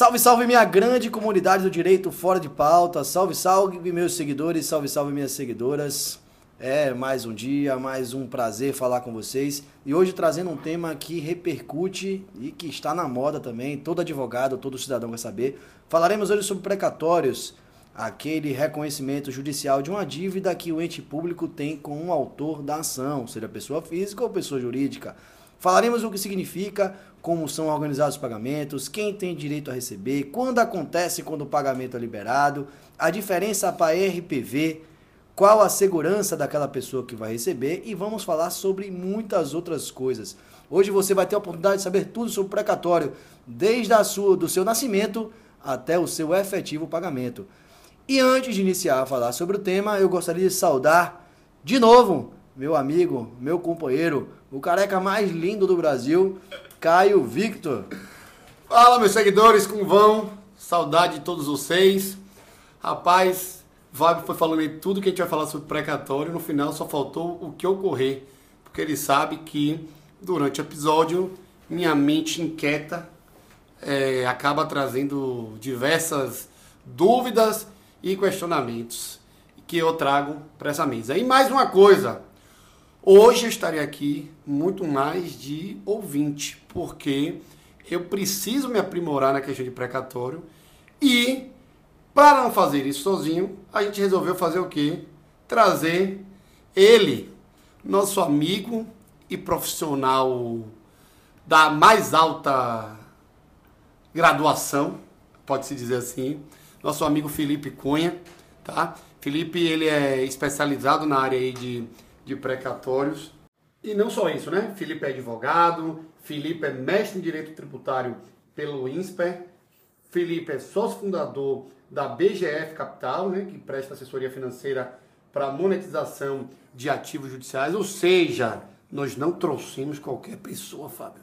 Salve, salve minha grande comunidade do direito fora de pauta. Salve, salve meus seguidores, salve, salve minhas seguidoras. É mais um dia, mais um prazer falar com vocês. E hoje trazendo um tema que repercute e que está na moda também. Todo advogado, todo cidadão quer saber. Falaremos hoje sobre precatórios, aquele reconhecimento judicial de uma dívida que o ente público tem com o autor da ação, seja pessoa física ou pessoa jurídica. Falaremos o que significa, como são organizados os pagamentos, quem tem direito a receber, quando acontece quando o pagamento é liberado, a diferença para RPV, qual a segurança daquela pessoa que vai receber e vamos falar sobre muitas outras coisas. Hoje você vai ter a oportunidade de saber tudo sobre o precatório, desde a sua, do seu nascimento até o seu efetivo pagamento. E antes de iniciar a falar sobre o tema, eu gostaria de saudar de novo meu amigo, meu companheiro, o careca mais lindo do Brasil, Caio Victor. Fala, meus seguidores, como vão? Saudade de todos vocês. Rapaz, Fábio foi falando aí tudo que a gente vai falar sobre precatório. No final só faltou o que ocorrer, porque ele sabe que durante o episódio minha mente inquieta é, acaba trazendo diversas dúvidas e questionamentos que eu trago para essa mesa. E mais uma coisa, Hoje eu estarei aqui muito mais de ouvinte, porque eu preciso me aprimorar na questão de precatório e para não fazer isso sozinho, a gente resolveu fazer o quê? Trazer ele, nosso amigo e profissional da mais alta graduação, pode-se dizer assim, nosso amigo Felipe Cunha, tá? Felipe, ele é especializado na área aí de de precatórios. E não só isso, né? Felipe é advogado, Felipe é mestre em Direito Tributário pelo INSPER, Felipe é sócio fundador da BGF Capital, né, que presta assessoria financeira para monetização de ativos judiciais, ou seja, nós não trouxemos qualquer pessoa, Fábio.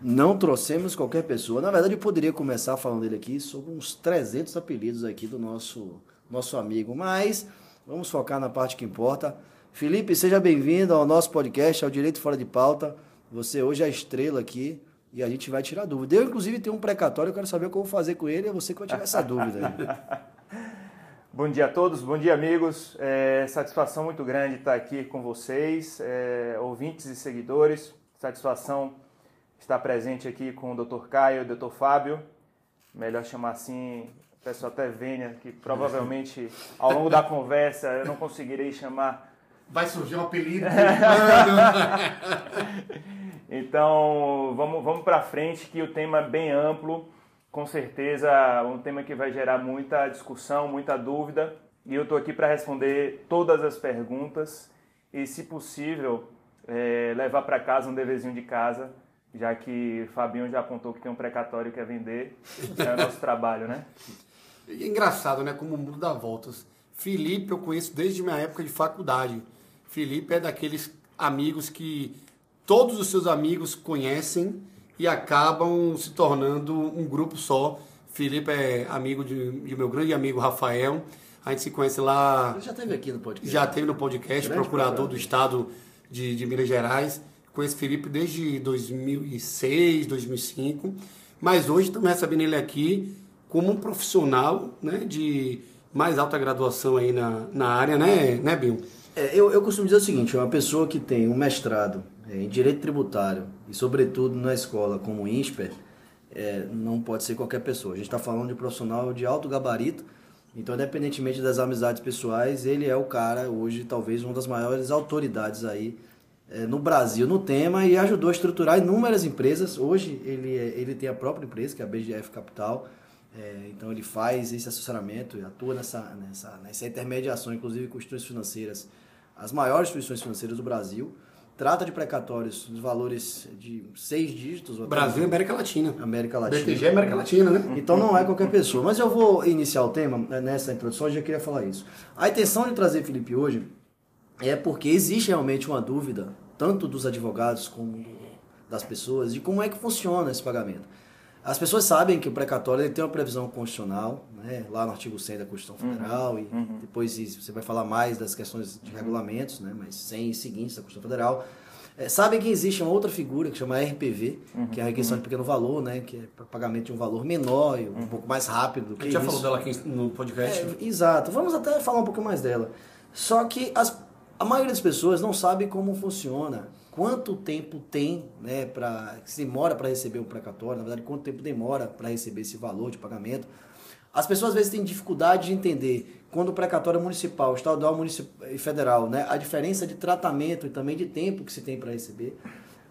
Não trouxemos qualquer pessoa. Na verdade, eu poderia começar falando dele aqui sobre uns 300 apelidos aqui do nosso, nosso amigo, mas vamos focar na parte que importa. Felipe, seja bem-vindo ao nosso podcast, ao Direito Fora de Pauta. Você hoje é a estrela aqui e a gente vai tirar dúvida. Eu, inclusive, tenho um precatório, eu quero saber como fazer com ele, é você que vai tirar essa dúvida. bom dia a todos, bom dia, amigos. É, satisfação muito grande estar aqui com vocês, é, ouvintes e seguidores. Satisfação estar presente aqui com o Dr. Caio e o Dr. Fábio. Melhor chamar assim, o pessoal até Vênia, que provavelmente ao longo da conversa eu não conseguirei chamar vai surgir um apelido. então, vamos, vamos para frente, que o tema é bem amplo, com certeza um tema que vai gerar muita discussão, muita dúvida, e eu estou aqui para responder todas as perguntas e, se possível, é, levar para casa um deverzinho de casa, já que Fabinho já apontou que tem um precatório que é vender, é o nosso trabalho, né? É engraçado, né? Como o mundo dá voltas. Felipe eu conheço desde minha época de faculdade. Felipe é daqueles amigos que todos os seus amigos conhecem e acabam se tornando um grupo só. Felipe é amigo de, de meu grande amigo Rafael. A gente se conhece lá. Ele já esteve aqui no podcast. Já teve no podcast, grande procurador do estado de, de Minas Gerais. Conheço Felipe desde 2006, 2005. Mas hoje estamos recebendo ele aqui como um profissional né, de mais alta graduação aí na, na área, né, né Bill? É, eu, eu costumo dizer o seguinte, uma pessoa que tem um mestrado é, em Direito Tributário e, sobretudo, na escola como INSPER, é, não pode ser qualquer pessoa. A gente está falando de um profissional de alto gabarito, então, independentemente das amizades pessoais, ele é o cara, hoje, talvez, uma das maiores autoridades aí é, no Brasil no tema e ajudou a estruturar inúmeras empresas. Hoje, ele, é, ele tem a própria empresa, que é a BGF Capital, é, então ele faz esse assessoramento e atua nessa, nessa, nessa intermediação, inclusive com instituições financeiras, as maiores instituições financeiras do Brasil. Trata de precatórios de valores de seis dígitos. Brasil e América Latina. América Latina. BTG é América Latina, né? Então não é qualquer pessoa. Mas eu vou iniciar o tema né, nessa introdução, eu já queria falar isso. A intenção de trazer Felipe hoje é porque existe realmente uma dúvida, tanto dos advogados como das pessoas, de como é que funciona esse pagamento. As pessoas sabem que o precatório tem uma previsão constitucional, né, lá no artigo 100 da Constituição uhum. Federal, uhum. e uhum. depois você vai falar mais das questões de regulamentos, né, mas 100 e seguintes da Constituição Federal. É, sabem que existe uma outra figura que chama RPV, uhum, que é a requisição uhum. de pequeno valor, né? Que é pagamento de um valor menor e um uhum. pouco mais rápido A gente já falou dela aqui no podcast. É, exato. Vamos até falar um pouco mais dela. Só que as, a maioria das pessoas não sabe como funciona, quanto tempo tem, né, para se demora para receber um precatório, na verdade, quanto tempo demora para receber esse valor de pagamento. As pessoas às vezes têm dificuldade de entender quando o precatório municipal, estadual e federal, né, a diferença de tratamento e também de tempo que se tem para receber.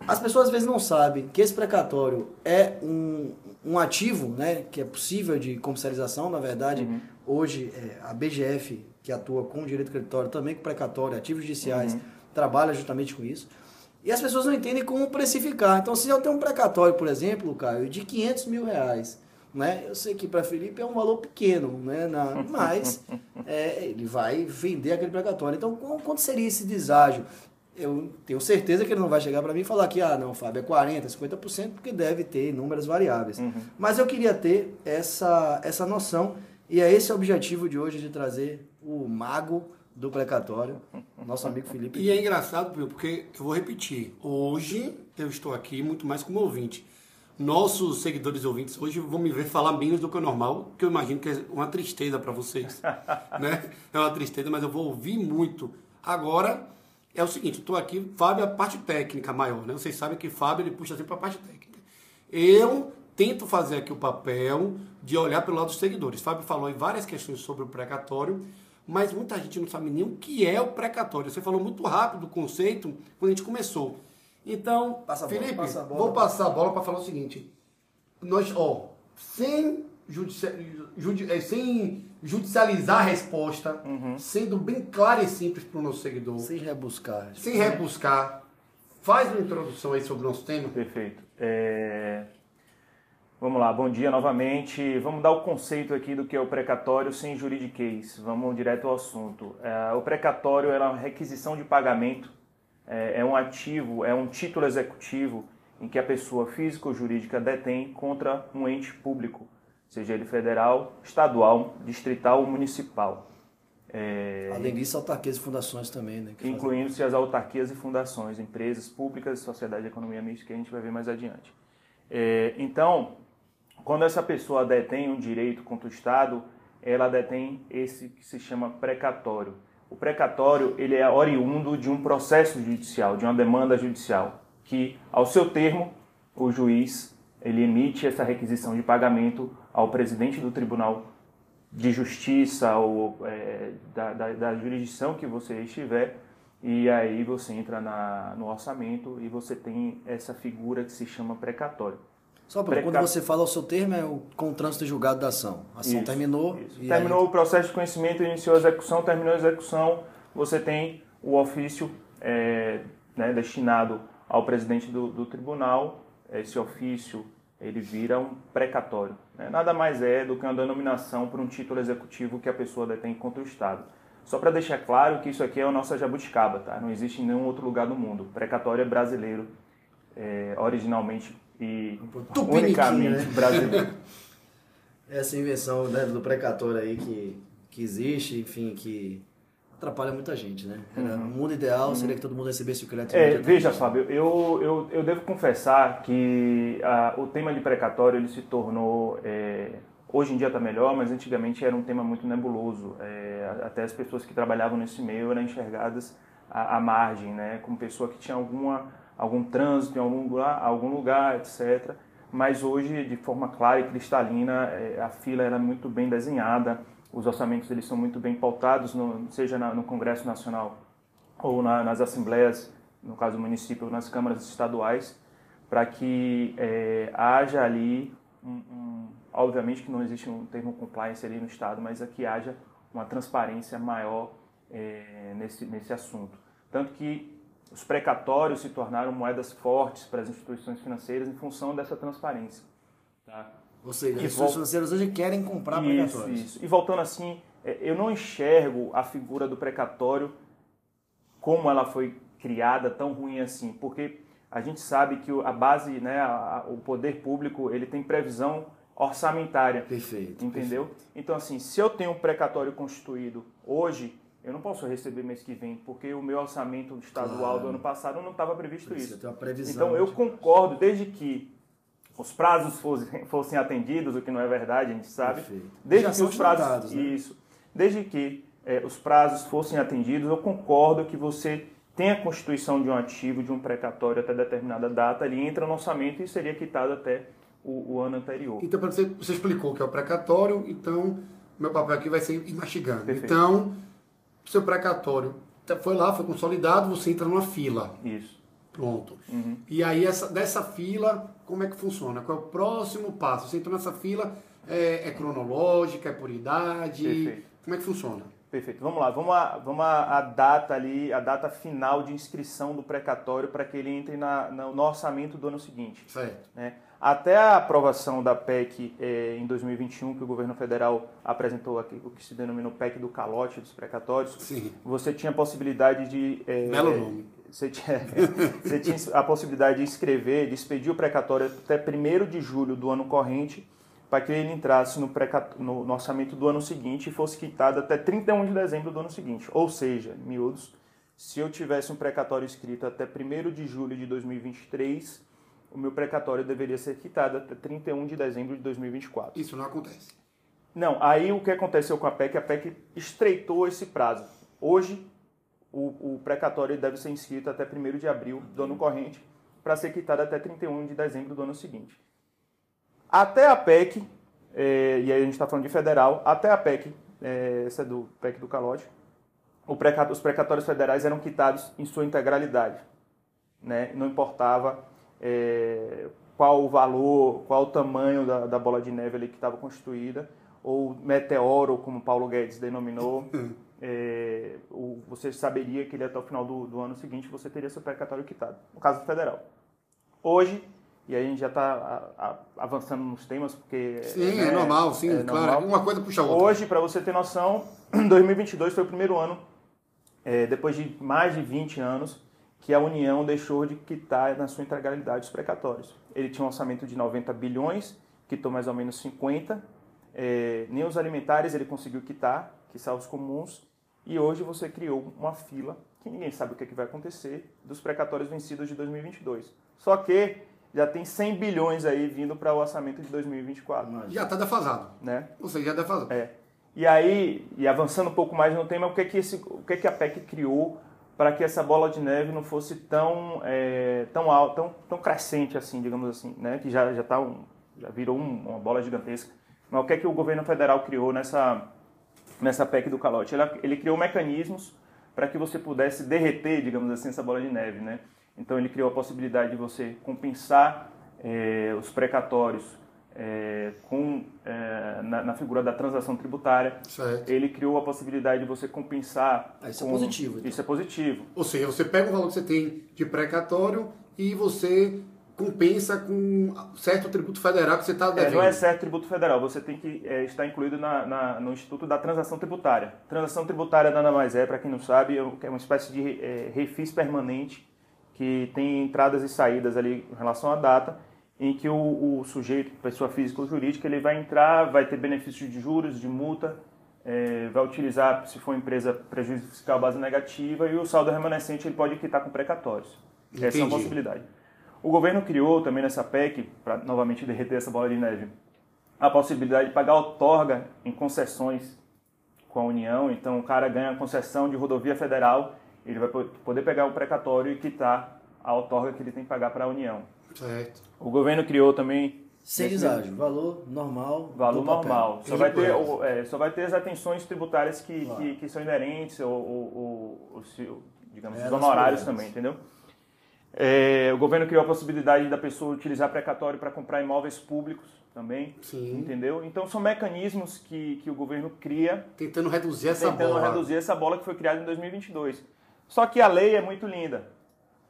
As pessoas às vezes não sabem que esse precatório é um, um ativo, né, que é possível de comercialização, na verdade, uhum. hoje é, a BGF, que atua com direito creditório, também com precatório, ativos judiciais, uhum. trabalha justamente com isso. E as pessoas não entendem como precificar. Então, se eu tenho um precatório, por exemplo, Caio, de 500 mil reais, né? Eu sei que para Felipe é um valor pequeno, né? Na, mas é, ele vai vender aquele precatório. Então, quanto seria esse deságio? Eu tenho certeza que ele não vai chegar para mim e falar que, ah, não, Fábio, é 40%, 50%, porque deve ter inúmeras variáveis. Uhum. Mas eu queria ter essa, essa noção, e é esse o objetivo de hoje, de trazer o mago do precatório, nosso amigo Felipe. E é engraçado, porque eu vou repetir, hoje eu estou aqui muito mais como ouvinte nossos seguidores e ouvintes hoje vão me ver falar menos do que o normal, que eu imagino que é uma tristeza para vocês. né? É uma tristeza, mas eu vou ouvir muito. Agora, é o seguinte, estou aqui, Fábio é a parte técnica maior, né? Vocês sabem que Fábio ele puxa sempre para a parte técnica. Eu tento fazer aqui o papel de olhar pelo lado dos seguidores. Fábio falou em várias questões sobre o precatório, mas muita gente não sabe nem o que é o precatório. Você falou muito rápido o conceito quando a gente começou. Então, passa Felipe, bola, passa vou passar a bola para falar o seguinte. Nós, ó, sem, judi é, sem judicializar a resposta, uhum. sendo bem claro e simples para o nosso seguidor. Sem rebuscar. Sem rebuscar. Faz uma introdução aí sobre o nosso tema. Perfeito. É... Vamos lá, bom dia novamente. Vamos dar o conceito aqui do que é o precatório sem juridiquês. Vamos direto ao assunto. É, o precatório é uma requisição de pagamento é, é um ativo, é um título executivo em que a pessoa física ou jurídica detém contra um ente público, seja ele federal, estadual, distrital ou municipal. É, Além disso, autarquias e fundações também, né? Incluindo-se as autarquias e fundações, empresas públicas, sociedade de economia mista, que a gente vai ver mais adiante. É, então, quando essa pessoa detém um direito contra o Estado, ela detém esse que se chama precatório. O precatório ele é oriundo de um processo judicial, de uma demanda judicial, que ao seu termo o juiz ele emite essa requisição de pagamento ao presidente do Tribunal de Justiça ou é, da, da, da, jurisdição que você estiver e aí você entra na, no orçamento e você tem essa figura que se chama precatório. Só para quando você fala o seu termo, é o, com o trânsito julgado da ação. A ação isso, terminou. Isso. Terminou aí... o processo de conhecimento, iniciou a execução, terminou a execução, você tem o ofício é, né, destinado ao presidente do, do, tribunal. Esse ofício ele vira um precatório. Né? Nada mais é do que uma denominação para um título executivo que a pessoa detém contra o Estado. Só para deixar claro que isso aqui é a nossa jabuticaba, tá? não existe em nenhum outro lugar do mundo. O precatório é brasileiro, é, originalmente e unicamente né? brasileiro. Essa invenção né, do precatório aí que, que existe, enfim, que atrapalha muita gente, né? Uhum. O mundo ideal seria que todo mundo recebesse o crédito. É, veja, Fábio, eu, eu, eu devo confessar que a, o tema de precatório ele se tornou... É, hoje em dia está melhor, mas antigamente era um tema muito nebuloso. É, até as pessoas que trabalhavam nesse meio eram enxergadas à, à margem, né? Como pessoa que tinha alguma algum trânsito em algum lugar, algum lugar etc. Mas hoje, de forma clara e cristalina, é, a fila era muito bem desenhada, os orçamentos eles são muito bem pautados, no, seja no Congresso Nacional ou na, nas assembleias, no caso do município, ou nas câmaras estaduais, para que é, haja ali, um, um, obviamente que não existe um termo compliance ali no Estado, mas aqui haja uma transparência maior é, nesse, nesse assunto. Tanto que os precatórios se tornaram moedas fortes para as instituições financeiras em função dessa transparência. Tá? Ou seja, as instituições financeiras hoje querem comprar isso, precatórios. Isso. E voltando assim, é, eu não enxergo a figura do precatório como ela foi criada tão ruim assim, porque a gente sabe que a base, né, o poder público, ele tem previsão orçamentária. Perfeito. Entendeu? Perfeito. Então assim, se eu tenho um precatório constituído hoje, eu não posso receber mês que vem, porque o meu orçamento estadual Claro. do ano passado não estava previsto Precisa isso. previsão Então eu concordo, desde que os prazos fossem, fossem atendidos, o que não é verdade, a gente sabe. Perfeito. Desde Já que os prazos. né? Isso. Desde que eh, os prazos fossem atendidos, eu concordo que você tem a constituição de um ativo, de um precatório até determinada data, ele entra no orçamento e seria quitado até o, o ano anterior. Então, pra você, você explicou que é o precatório, então meu papel aqui vai ser ir mastigando. Perfeito. Então, seu precatório tá- foi lá, foi consolidado, você entra numa fila. Isso. Pronto. Uhum. E aí, essa, dessa fila, como é que funciona? Qual é o próximo passo? Você entrou nessa fila, é, é cronológica, é por idade? Perfeito. Como é que funciona? Perfeito. Vamos lá. Vamos a, vamos a, a data ali, a data final de inscrição do precatório para que ele entre na, na- no orçamento do ano seguinte. Certo. né? Até a aprovação da PEC eh, em 2021, que o governo federal apresentou aqui, o que se denominou PEC do calote dos precatórios, Sim. você tinha a possibilidade de. eh, Belo nome. Você tinha, você tinha a possibilidade de escrever, de expedir o precatório até 1 de julho do ano corrente, para que ele entrasse no, no- no orçamento do ano seguinte e fosse quitado até 31 de dezembro do ano seguinte. Ou seja, miúdos, se eu tivesse um precatório escrito até 1 de julho de 2023, o meu precatório deveria ser quitado até 31 de dezembro de 2024. Isso não acontece. Não, aí o que aconteceu com a PEC? A PEC estreitou esse prazo. Hoje, o, o precatório deve ser inscrito até 1 de abril do ano corrente, para ser quitado até 31 de dezembro do ano seguinte. Até a PEC, eh, e aí a gente está falando de federal, até a PEC, eh, essa é do PEC do calote, os precatórios federais eram quitados em sua integralidade. Né? Não importava eh, qual o valor, qual o tamanho da, da bola de neve ali que estava constituída, ou meteoro, como Paulo Guedes denominou, o- você saberia que ele até o final do, do ano seguinte você teria seu precatório quitado, no caso federal. Hoje, e aí a gente já está avançando nos temas, porque... Sim, né, é normal, sim, é claro. normal. Uma coisa puxa a outra. Hoje, para você ter noção, 2022 foi o primeiro ano, é, depois de mais de 20 anos, que a União deixou de quitar na sua integralidade os precatórios. Ele tinha um orçamento de 90 bilhões, quitou mais ou menos 50. É, nem os alimentares ele conseguiu quitar, que são os comuns. E hoje você criou uma fila que ninguém sabe o que, é que vai acontecer dos precatórios vencidos de 2022. Só que já tem 100 bilhões aí vindo para o orçamento de 2024, Imagina. Já está defasado. né? Ou seja, já defasado. É. E aí, e avançando um pouco mais no tema, o que é que, esse, o que, é que a PEC criou para que essa bola de neve não fosse tão, é, tão alta, tão, tão crescente assim, digamos assim, né? Que já, já, tá um, já virou um- uma bola gigantesca. Mas o que é que o governo federal criou nessa, nessa PEC do calote? Ele, ele criou mecanismos para que você pudesse derreter, digamos assim, essa bola de neve, né? Então ele criou a possibilidade de você compensar eh, os precatórios eh, com, eh, na, na figura da transação tributária. Certo. Ele criou a possibilidade de você compensar. Ah, isso é com- positivo, então. Isso é positivo. Ou seja, você pega o valor que você tem de precatório e você compensa com certo tributo federal que você está É, devendo. não é certo tributo federal, você tem que é, estar incluído na, na- no Instituto da Transação Tributária. Transação tributária nada mais é, para quem não sabe, é uma espécie de é, refis permanente que tem entradas e saídas ali em relação à data, em que o, o sujeito, pessoa física ou jurídica, ele vai entrar, vai ter benefícios de juros, de multa, é, vai utilizar, se for empresa, prejuízo fiscal base negativa e o saldo remanescente ele pode quitar com precatórios. Essa é Entendi. uma possibilidade. O governo criou também nessa PEC, para novamente derreter essa bola de neve, a possibilidade de pagar outorga em concessões com a União. Então, o cara ganha a concessão de rodovia federal, ele vai po- poder pegar o precatório e quitar a outorga que ele tem que pagar para a União. Certo. O governo criou também Sem deságio, valor normal. valor normal. Só vai, ter, pode. o- é, só vai ter as atenções tributárias que, Claro. que, que são inerentes, ou, ou, ou- ou se- digamos, os Elas honorários também, entendeu? É, o governo criou a possibilidade da pessoa utilizar precatório para comprar imóveis públicos também, Sim. entendeu? Então são mecanismos que, que o governo cria Tentando reduzir essa tentando bola. reduzir essa bola que foi criada em 2022. Só que a lei é muito linda,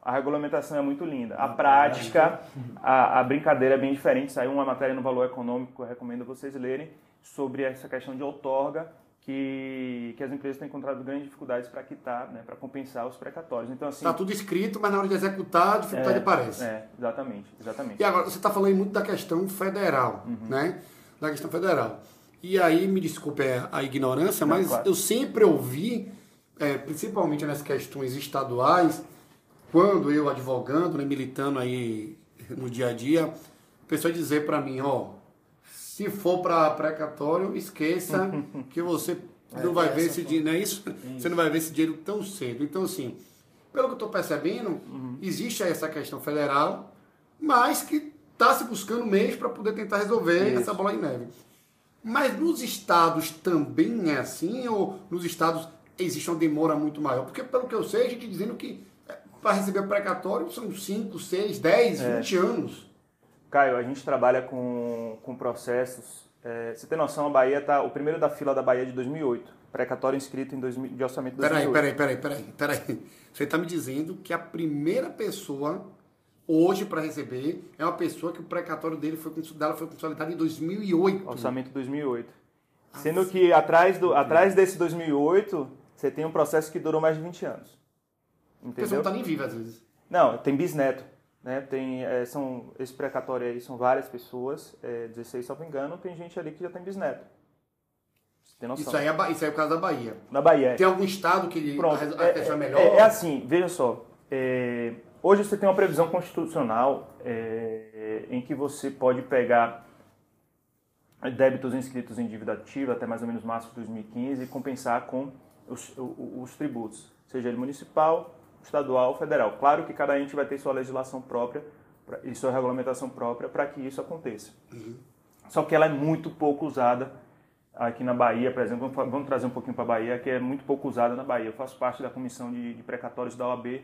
a regulamentação é muito linda, a prática, a, a brincadeira é bem diferente. Saiu uma matéria no Valor Econômico, eu recomendo vocês lerem, sobre essa questão de outorga, que, que as empresas têm encontrado grandes dificuldades para quitar, né, para compensar os precatórios. Então, assim. Está tudo escrito, mas na hora de executar, a dificuldade aparece. É, exatamente, exatamente. E agora, você está falando muito da questão federal, Uhum. né? Da questão federal. E aí, me desculpe a ignorância, Não, mas claro. eu sempre ouvi é, principalmente nas questões estaduais, quando eu advogando, né, militando aí no dia a dia, a pessoa dizer para mim, ó, se for para precatório, esqueça que você é, não vai ver esse dinheiro, não é isso? isso? Você não vai ver esse dinheiro tão cedo. Então, assim, pelo que eu estou percebendo, uhum. existe essa questão federal, mas que está se buscando meios para poder tentar resolver isso. essa bola de neve. Mas nos estados também é assim, ou nos estados existe uma demora muito maior? Porque, pelo que eu sei, a gente dizendo que é, para receber o precatório são 5, 6, 10, 20 anos. Caio, a gente trabalha com, com processos. É, você tem noção, a Bahia tá o primeiro da fila da Bahia de 2008. Precatório inscrito em 2000, de orçamento de 2008. Peraí, peraí, peraí, peraí, peraí. Você está me dizendo que a primeira pessoa hoje para receber é uma pessoa que o precatório dele foi, dela foi consolidado em 2008. Orçamento 2008. Sendo que atrás, do, atrás desse 2008, você tem um processo que durou mais de 20 anos. Entendeu? A pessoa não está nem viva às vezes. Não, tem bisneto. Né? Tem, é, são, esse precatório aí são várias pessoas, é, 16 se não me engano, tem gente ali que já tem bisneto. Tem noção. Isso aí, é, isso aí é o caso da Bahia. Na Bahia, é. Tem algum estado que Pronto, a, a é, é melhor? É, é, assim, veja só. É, hoje você tem uma previsão constitucional em que você pode pegar débitos inscritos em dívida ativa até mais ou menos março de 2015 e compensar com os, os, os tributos, seja ele municipal, estadual, federal. Claro que cada ente vai ter sua legislação própria e sua regulamentação própria para que isso aconteça. Uhum. Só que ela é muito pouco usada aqui na Bahia, por exemplo. Vamos trazer um pouquinho para a Bahia, que é muito pouco usada na Bahia. Eu faço parte da comissão de, de precatórios da OAB e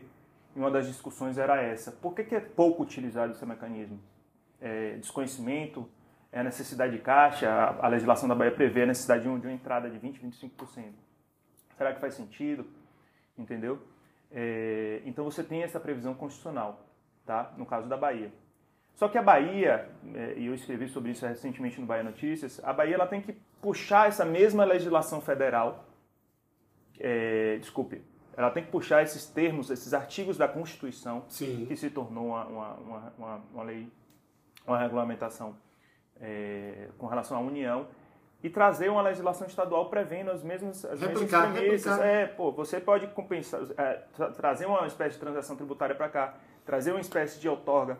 uma das discussões era essa. Por que, que é pouco utilizado esse mecanismo? É, desconhecimento, é a necessidade de caixa, a, a, legislação da Bahia prevê a necessidade de, um, de uma entrada de 20%, 25%. Será que faz sentido? Entendeu? É, então você tem essa previsão constitucional, tá? no caso da Bahia. Só que a Bahia, é, e eu escrevi sobre isso recentemente no Bahia Notícias, a Bahia ela tem que puxar essa mesma legislação federal, é, desculpe, ela tem que puxar esses termos, esses artigos da Constituição, Sim. que se tornou uma, uma, uma, uma lei, uma regulamentação é, com relação à União, e trazer uma legislação estadual prevendo as mesmas, as replicar, mesmas premissas. Replicar. É, pô, você pode compensar, é, tra trazer uma espécie de transação tributária para cá, trazer uma espécie de outorga.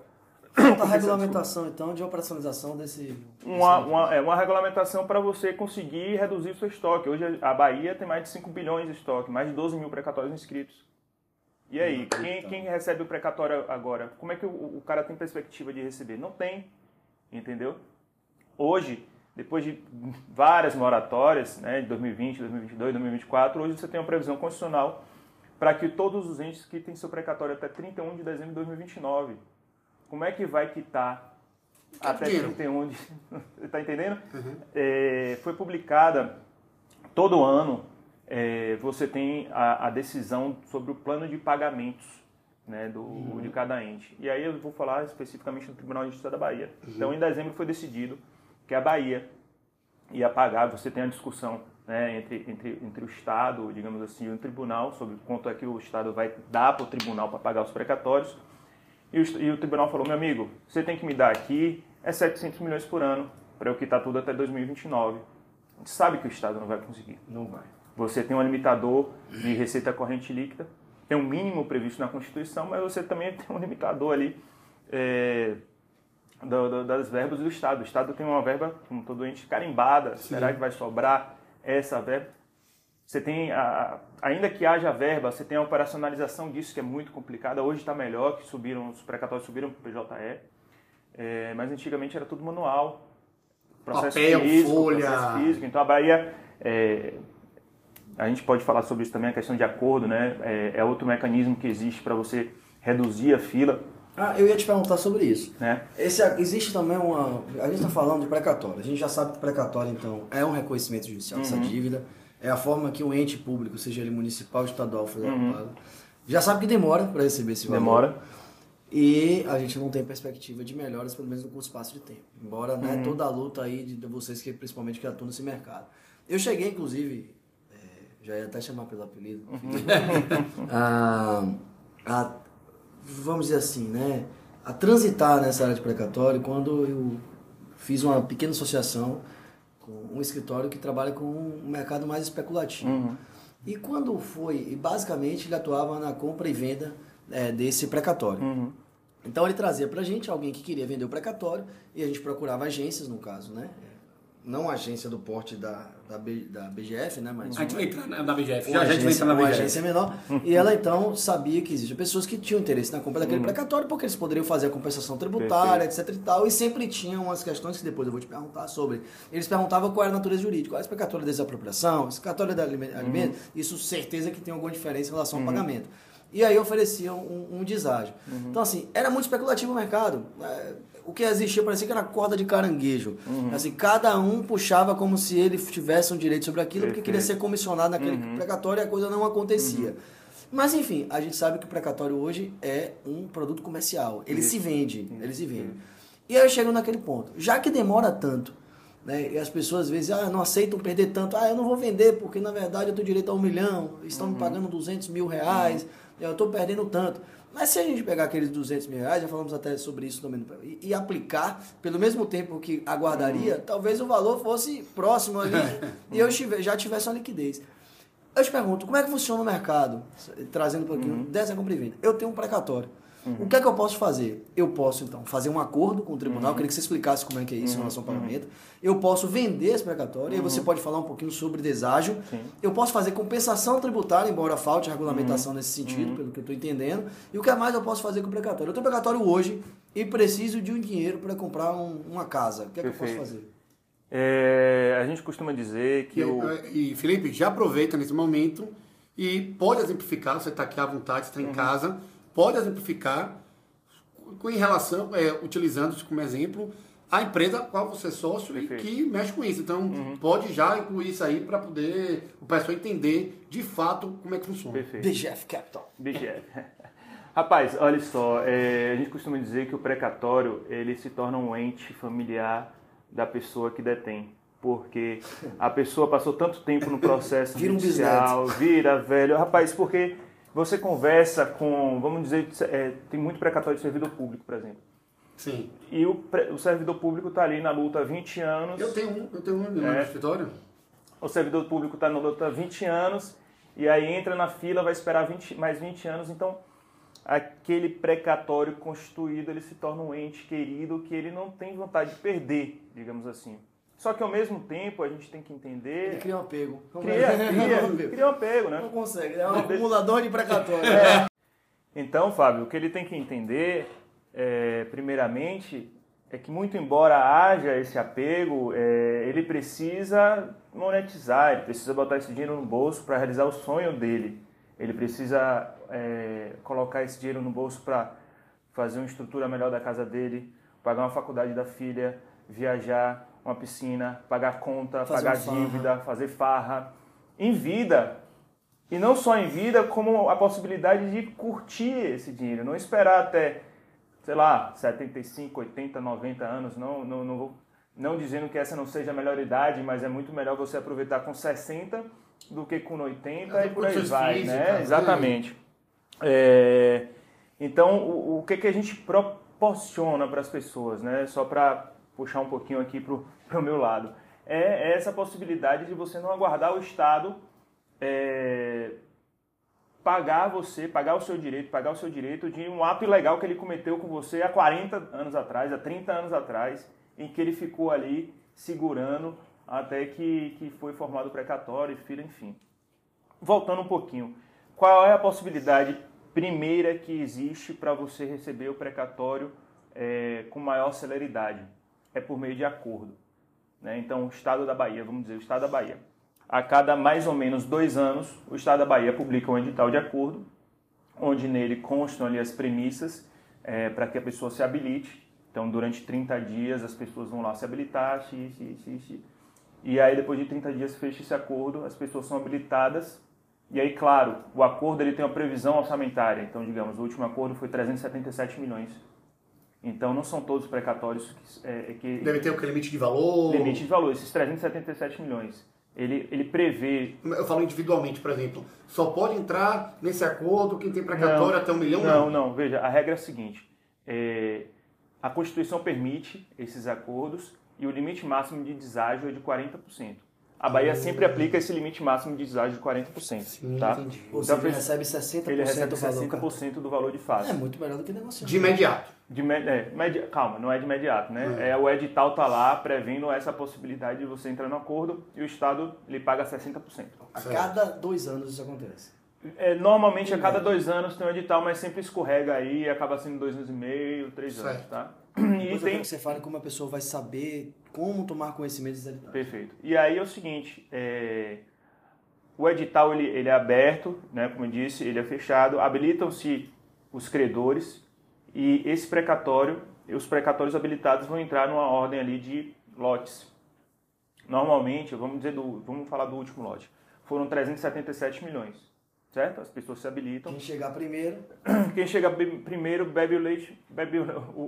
Falta regulamentação, então, de operacionalização desse. Uma, uma, é, uma regulamentação para você conseguir reduzir o seu estoque. Hoje a Bahia tem mais de 5 bilhões de estoque, mais de 12 mil precatórios inscritos. E aí, quem, quem recebe o precatório agora? Como é que o, o cara tem perspectiva de receber? Não tem, entendeu? Hoje, depois de várias moratórias, né, de 2020, 2022, 2024, hoje você tem uma previsão constitucional para que todos os entes quitem seu precatório até 31 de dezembro de 2029. Como é que vai quitar até 31 de... Está entendendo? Uhum. É, foi publicada todo ano, é, você tem a, a, decisão sobre o plano de pagamentos né, do, uhum. de cada ente. E aí eu vou falar especificamente no Tribunal de Justiça da Bahia. Uhum. Então, em dezembro foi decidido que a Bahia ia pagar, você tem a discussão né, entre, entre, entre o Estado, digamos assim, e o tribunal, sobre quanto é que o Estado vai dar para o tribunal para pagar os precatórios. E o, e o, tribunal falou, meu amigo, você tem que me dar aqui é 700 milhões por ano para eu quitar tudo até 2029. A gente sabe que o Estado não vai conseguir. Não vai. Você tem um limitador de receita corrente líquida, tem um mínimo previsto na Constituição, mas você também tem um limitador ali é, do, do, das verbas do Estado. O Estado tem uma verba, como todo ente, carimbada. Sim. Será que vai sobrar essa verba? Você tem, a, ainda que haja verba, você tem a operacionalização disso que é muito complicada. Hoje está melhor, que subiram, os precatórios subiram para o PJE. É, mas antigamente era tudo manual. Processo Papel, físico, folha. processo físico. Então a Bahia, é, a gente pode falar sobre isso também, a questão de acordo, né? É, é outro mecanismo que existe para você reduzir a fila. Ah, eu ia te perguntar sobre isso. Né? Esse, existe também uma. A gente está falando de precatório. A gente já sabe que precatório, então, é um reconhecimento judicial uhum. dessa dívida. É a forma que um ente público, seja ele municipal, estadual, federal, uhum. já sabe que demora para receber esse valor. Demora. E a gente não tem perspectiva de melhoras, pelo menos no curto espaço de tempo. Embora né, uhum. toda a luta aí de vocês, que principalmente que atuam nesse mercado. Eu cheguei, inclusive, é, já ia até chamar pelo apelido, uhum. a, a vamos dizer assim, né, a transitar nessa área de precatório quando eu fiz uma pequena associação com um escritório que trabalha com um mercado mais especulativo. Uhum. E quando foi, basicamente ele atuava na compra e venda é, desse precatório. Uhum. Então ele trazia pra gente alguém que queria vender o precatório e a gente procurava agências, no caso, né? Não a agência do porte da, da, B- da BGF, né? Mas A gente vai entrar na, BGF. Já a gente vai agência, entrar na uma BGF. agência menor. e ela então sabia que existiam pessoas que tinham interesse na compra daquele precatório porque eles poderiam fazer a compensação tributária, etc e tal. E sempre tinham umas questões que depois eu vou te perguntar sobre. Eles perguntavam qual era a natureza jurídica. Precatório é desapropriação, esse precatório é de alime- alimento. Isso certeza que tem alguma diferença em relação ao pagamento. E aí ofereciam um, um deságio. Então, assim, era muito especulativo o mercado. O que existia parecia que era corda de caranguejo. Assim, cada um puxava como se ele tivesse um direito sobre aquilo, porque queria ser comissionado naquele precatório e a coisa não acontecia. Mas enfim, a gente sabe que o precatório hoje é um produto comercial. Ele se vende, ele se vende. E aí eu chego naquele ponto. Já que demora tanto, né, e as pessoas às vezes ah, não aceitam perder tanto, ah, eu não vou vender porque na verdade eu tenho direito a um milhão, estão me pagando 200 mil reais, eu estou perdendo tanto. Mas se a gente pegar aqueles 200 mil reais, já falamos até sobre isso também, e, e aplicar pelo mesmo tempo que aguardaria, talvez o valor fosse próximo ali e eu tive- já tivesse uma liquidez. Eu te pergunto, como é que funciona o mercado? Trazendo um pouquinho dessa compra e venda. Eu tenho um precatório. O que é que eu posso fazer? Eu posso, então, fazer um acordo com o tribunal. Eu queria que você explicasse como é que é isso em relação ao pagamento. Eu posso vender esse precatório. E aí você pode falar um pouquinho sobre deságio. Eu posso fazer compensação tributária, embora falte regulamentação nesse sentido, pelo que eu estou entendendo. E o que mais eu posso fazer com o precatório? Eu tenho precatório hoje e preciso de um dinheiro para comprar um- uma casa. O que é que eu Perfeito. posso fazer? É, a gente costuma dizer que E, o. e, Felipe, já aproveita nesse momento e pode exemplificar, você está aqui à vontade, está Uhum. em casa, pode exemplificar com- em relação, é, utilizando como exemplo a empresa a qual você é sócio Perfeito. e que mexe com isso. Então, Uhum. pode já incluir isso aí para poder o pessoal entender de fato como é que funciona. Perfeito. BGF Capital. BGF. Rapaz, olha só, é, a gente costuma dizer que o precatório ele se torna um ente familiar da pessoa que detém. Porque a pessoa passou tanto tempo no processo Vira um judicial, vira velho. Rapaz, porque você conversa com, vamos dizer, é, tem muito precatório de servidor público, por exemplo. Sim. E o, o servidor público está ali na luta há 20 anos. Eu tenho um, eu tenho um no É. escritório. o servidor público está na luta há 20 anos e aí entra na fila, vai esperar 20, mais 20 anos, então aquele precatório constituído ele se torna um ente querido que ele não tem vontade de perder, digamos assim. Só que ao mesmo tempo a gente tem que Ele entender. cria um apego. Cria, cria, cria um apego, né? Não consegue, é um acumulador de precatório. Então, Fábio, o que ele tem que entender, é, primeiramente, é que muito embora haja esse apego, é, ele precisa monetizar, ele precisa botar esse dinheiro no bolso para realizar o sonho dele. Ele precisa é, colocar esse dinheiro no bolso para fazer uma estrutura melhor da casa dele, pagar uma faculdade da filha, viajar, uma piscina, pagar conta, Fazer pagar uma farra. dívida, fazer farra. Em vida, e não só em vida, como a possibilidade de curtir esse dinheiro, não esperar até, sei lá, 75, 80, 90 anos, não, não, não, vou- não dizendo que essa não seja a melhor idade, mas é muito melhor você aproveitar com 60 do que com 80 As e por aí vai, físicas, né? né? Exatamente. É, então, o, o que, que a gente proporciona para as pessoas, né? Só para puxar um pouquinho aqui para o meu lado. É, é essa possibilidade de você não aguardar o Estado é, pagar você, pagar o seu direito, pagar o seu direito de um ato ilegal que ele cometeu com você há 40 anos atrás, há 30 anos atrás, em que ele ficou ali segurando até que, que foi formado o precatório, filho, enfim. Voltando um pouquinho, qual é a possibilidade primeira que existe para você receber o precatório é, com maior celeridade? É por meio de acordo. Né? Então, o Estado da Bahia, vamos dizer, o Estado da Bahia. A cada mais ou menos dois anos, o Estado da Bahia publica um edital de acordo, onde nele constam ali as premissas é, para que a pessoa se habilite. Então, durante 30 dias, as pessoas vão lá se habilitar, e aí depois de 30 dias fecha esse acordo, as pessoas são habilitadas, e aí, claro, o acordo ele tem uma previsão orçamentária. Então, digamos, o último acordo foi 377 milhões. Então, não são todos os precatórios que, é, que Deve ter o limite de valor. limite de valor, esses 377 milhões. Ele, ele prevê. Eu falo individualmente, por exemplo. Só pode entrar nesse acordo quem tem precatório Não, até um milhão? Não, não, veja, a regra é a seguinte: é, a Constituição permite esses acordos e o limite máximo de deságio é de 40%. A Bahia sempre aplica esse limite máximo de deságio de 40%. Sim, tá? entendi. Ou Então, seja, ele recebe 60% ele recebe do valor. 60% do valor de face. É muito melhor do que negociar. De imediato. De me- é, medi- calma, não é de imediato, né? É. o edital tá lá prevendo essa possibilidade de você entrar no acordo e o Estado lhe paga 60%. A cada dois anos isso acontece. É, normalmente a cada dois anos tem um edital, mas sempre escorrega aí e acaba sendo dois anos e meio, três anos, Certo. tá? Depois E eu quero tem, que você fale como a pessoa vai saber como tomar conhecimento desses editais. Perfeito. E aí é o seguinte, é, o edital ele, ele é aberto, né, como eu disse, ele é fechado, habilitam-se os credores e esse precatório, os precatórios habilitados vão entrar numa ordem ali de lotes. Normalmente, vamos dizer do, vamos falar do último lote, foram 377 milhões, certo? As pessoas se habilitam. Quem chegar primeiro, Quem chega be- primeiro bebe o leite, bebe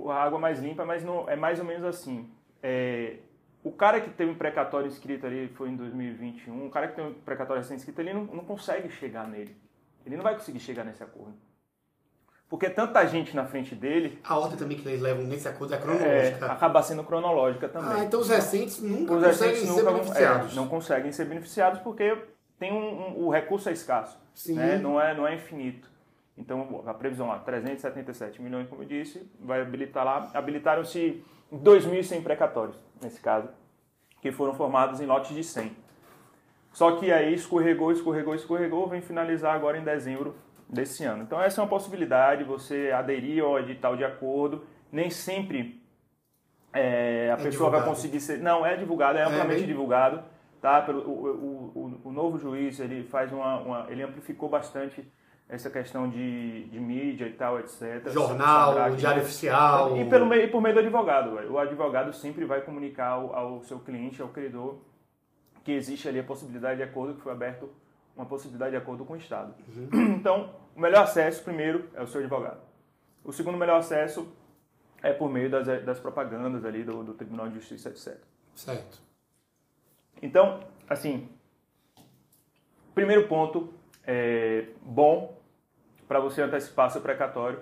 a água mais limpa, mas não, é mais ou menos assim. É, o cara que teve um precatório inscrito ali, foi em 2021, o cara que tem um precatório recém inscrito, ele não, não consegue chegar nele. Ele não vai conseguir chegar nesse acordo. Porque é tanta gente na frente dele, A ordem também que eles levam nesse acordo é é, cronológica. acaba sendo cronológica também. ah, então os recentes nunca Os conseguem recentes ser nunca vão- beneficiados. é, não conseguem ser beneficiados porque tem um, um- o recurso é escasso, Sim. né? não, é, não é infinito. Então a previsão lá, 377 milhões, como eu disse, vai habilitar lá. Habilitaram-se 2.100 precatórios, nesse caso, que foram formados em lotes de 100. Só que aí escorregou, escorregou, escorregou, vem finalizar agora em dezembro desse ano. Então essa é uma possibilidade, você aderir ao edital de acordo, nem sempre é, a É pessoa vai divulgado. conseguir ser... Não, é divulgado, é amplamente bem- divulgado. Tá? Pelo, o, o, o, o novo juiz, ele faz uma, uma- ele amplificou bastante essa questão de, de mídia e tal, etc. Jornal, diário oficial. e, pelo e por meio do advogado. velho. O advogado sempre vai comunicar ao, ao seu cliente, ao credor, que existe ali a possibilidade de acordo, que foi aberto uma possibilidade de acordo com o Estado. Então, o melhor acesso, primeiro, é o seu advogado. O segundo melhor acesso é por meio das, das propagandas ali do, do Tribunal de Justiça, etc. Certo. Então, assim, primeiro ponto é, bom para você antecipar seu precatório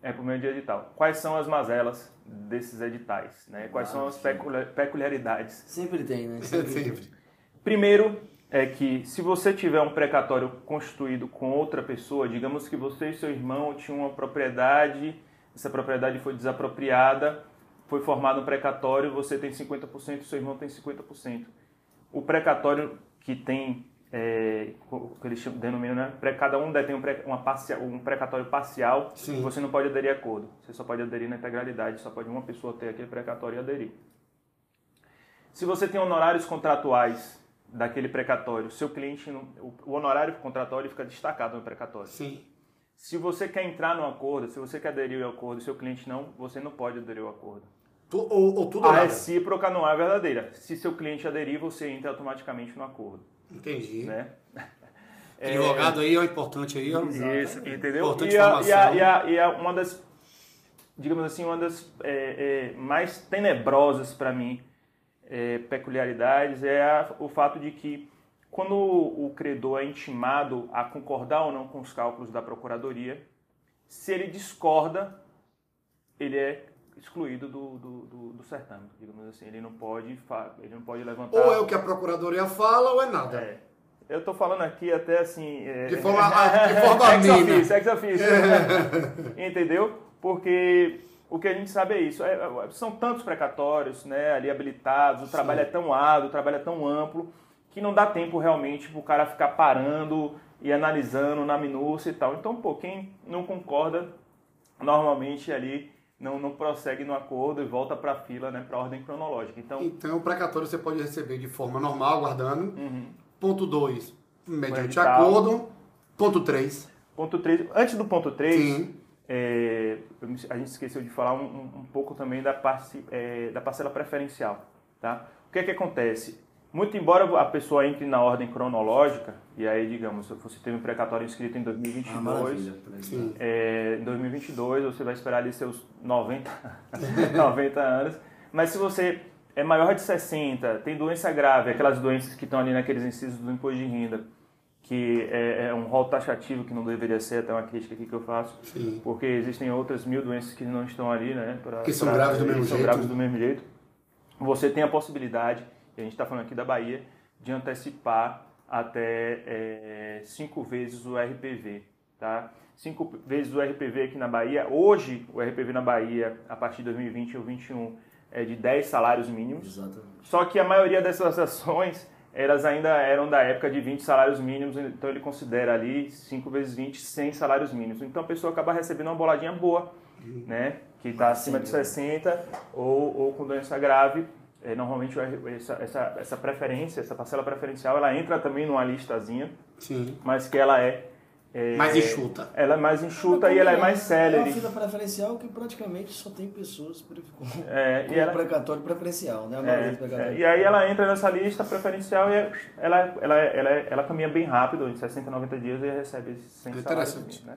é por meio de edital. Quais são as mazelas desses editais? Né? Quais são as peculi- peculiaridades? sempre tem, né? Sempre. Sempre. Primeiro é que se você tiver um precatório constituído com outra pessoa, digamos que você e seu irmão tinham uma propriedade, essa propriedade foi desapropriada, foi formado um precatório, você tem 50%, seu irmão tem 50%. O precatório que tem, é, o que eles denominam, né? Cada um detém um, pre- uma parcial- um precatório parcial, Sim. você não pode aderir a acordo. Você só pode aderir na integralidade, só pode uma pessoa ter aquele precatório e aderir. Se você tem honorários contratuais daquele precatório, seu cliente, o honorário contratual fica destacado no precatório. Sim. Se você quer entrar no acordo, se você quer aderir ao acordo, seu cliente não, você não pode aderir ao acordo. Tu- ou, ou tudo A recíproca não é verdadeira. Se seu cliente aderir, você entra automaticamente no acordo, Entendi. né? Advogado aí, ó, importante aí. Isso, entendeu? Importante e, a, e, a, e, a, e a- uma das, digamos assim, uma das é, é, mais tenebrosas para mim é, peculiaridades é o fato de que quando o credor é intimado a concordar ou não com os cálculos da procuradoria, se ele discorda, ele é excluído do, do, do, do certame, digamos assim. Ele não pode, ele não pode levantar... Ou é o que a procuradoria fala ou é nada. É. Eu tô falando aqui até assim. é, De forma- de forma ex officio, ex officio. Entendeu? Porque o que a gente sabe é isso. é- é- são tantos precatórios né, ali habilitados, o trabalho é tão árduo, o trabalho é tão amplo, que não dá tempo realmente pro cara ficar parando e analisando na minúcia e tal. Então, pô, quem não concorda, normalmente ali não, não prossegue no acordo e volta para a fila, né, para ordem cronológica. Então, Então, o precatório você pode receber de forma normal, guardando. Ponto 2, mediante acordo. Ponto 3. Ponto 3. Antes do ponto 3, Sim. é, a gente esqueceu de falar um, um- um pouco também da, parce, é, da parcela preferencial. Tá? O que é que acontece? Muito embora a pessoa entre na ordem cronológica, e aí, digamos, se você teve um precatório inscrito em Ah, 2022, maravilha. Sim. é, em 2022 você vai esperar ali seus 90, 90 anos. Mas se você é maior de 60, tem doença grave, aquelas doenças que estão ali naqueles incisos do imposto de renda, que é, é um rol taxativo que não deveria ser, até uma crítica aqui que eu faço, Sim. porque existem outras mil doenças que não estão ali, né? pra- Que são pra- graves do mesmo são jeito. graves do mesmo jeito. Você tem a possibilidade, a gente está falando aqui da Bahia, de antecipar até é, cinco vezes o RPV. Tá? Cinco vezes o RPV aqui na Bahia. Hoje, o RPV na Bahia, a partir de 2020 ou 2021, é de 10 salários mínimos. Exatamente. Só que a maioria dessas ações, elas ainda eram da época de 20 salários mínimos, então ele considera ali 5 vezes 20, 100 salários mínimos. Então a pessoa acaba recebendo uma boladinha boa, né? Que está acima de 60 ou, ou com doença grave. É, normalmente essa, essa, essa preferência, essa parcela preferencial, ela entra também numa listazinha, Sim. mas que ela é é, Mais enxuta. Ela é mais enxuta e ela é mais É célere. uma fila preferencial que praticamente só tem pessoas com É, e com ela- precatório preferencial, né? É, é, e aí ela entra nessa lista preferencial e é- ela, ela, ela, ela caminha bem rápido, em 60, 90 dias e recebe esses 100 É salários. interessante. Né?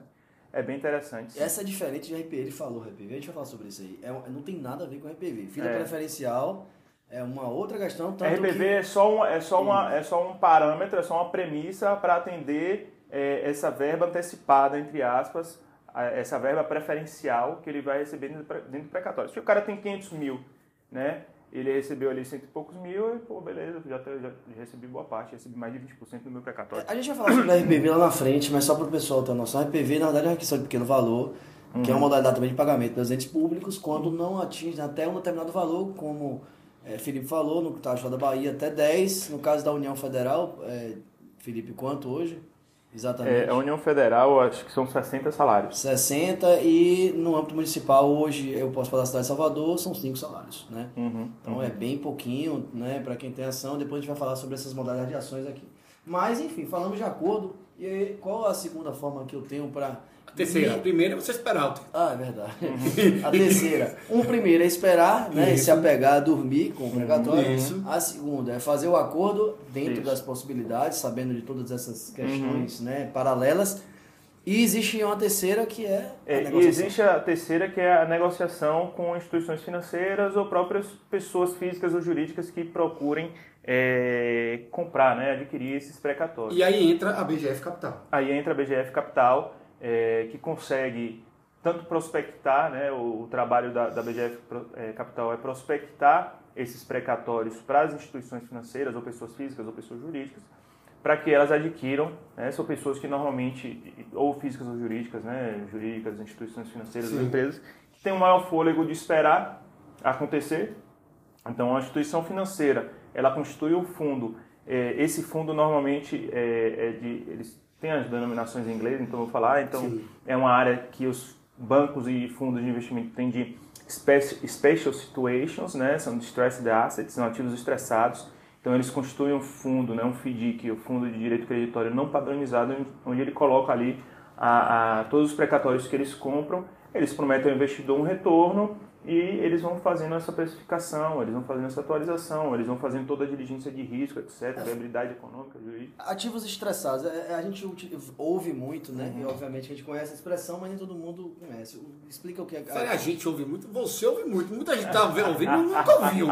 É bem interessante. Essa é diferente de RPV, ele falou RPV, a gente vai falar sobre isso aí. É, não tem nada a ver com RPV. Fila É. preferencial é uma outra questão, RPV que... é, só um, é, só uma, é só um parâmetro, é só uma premissa para atender é, essa verba antecipada, entre aspas, a- essa verba preferencial que ele vai receber dentro dentro do precatório. Se o cara tem 500 mil, né? Ele recebeu ali cento e poucos mil, e, pô, beleza, já, já recebi boa parte, recebi mais de 20% do meu precatório. A gente vai falar sobre a RPV lá na frente, mas só para o pessoal ter noção. A RPV, na verdade, é uma questão de pequeno valor, que é uma modalidade também de pagamento dos entes públicos, quando não atinge até um determinado valor, como é, Felipe falou, no caso da Bahia, até 10. No caso da União Federal, é, Felipe, quanto hoje? Exatamente. É, a União Federal, acho que são 60 salários. 60 e no âmbito municipal hoje eu posso falar da cidade de Salvador, são 5 salários, né? Uhum. Então é bem pouquinho, né, para quem tem ação, depois a gente vai falar sobre essas modalidades de ações aqui. Mas enfim, falamos de acordo. E aí, qual a segunda forma que eu tenho para A terceira. A primeira é você esperar. o tempo. Ah, é verdade. A terceira. Um primeiro é esperar, né? Isso. Se apegar a dormir com o precatório. Isso. A segunda é fazer o acordo dentro Isso. das possibilidades, sabendo de todas essas questões né, paralelas. E existe uma terceira que é a É, e negociação. existe a terceira, que é a negociação com instituições financeiras ou próprias pessoas físicas ou jurídicas que procurem é, comprar, né, adquirir esses precatórios. E aí entra a BGF Capital. Aí entra a BGF Capital, é, que consegue tanto prospectar, né, o, o trabalho da, da BGF é, Capital é prospectar esses precatórios para as instituições financeiras, ou pessoas físicas ou pessoas jurídicas, para que elas adquiram, né, são pessoas que normalmente, ou físicas ou jurídicas, né, jurídicas, instituições financeiras ou Sim. empresas, que têm um maior fôlego de esperar acontecer então, a instituição financeira, ela constitui um fundo. É, esse fundo normalmente é, é de, eles têm as denominações em inglês, então eu vou falar. Então, Sim. é uma área que os bancos e fundos de investimento têm de speci- special situations, né? São distressed assets, são ativos estressados. Então, eles constituem um fundo, né? Um FDIC, o Fundo de Direito Creditório Não Padronizado, onde ele coloca ali a, a- todos os precatórios que eles compram. Eles prometem ao investidor um retorno e eles vão fazendo essa precificação, eles vão fazendo essa atualização, eles vão fazendo toda a diligência de risco, etc., viabilidade econômica, Ativos estressados. É, é, A gente ouve muito, né? E obviamente a gente conhece a expressão, mas nem todo mundo conhece. Explica o que é. Falei, a gente ouve muito, você ouve muito. Muita gente tá ouvindo, mas nunca ouviu.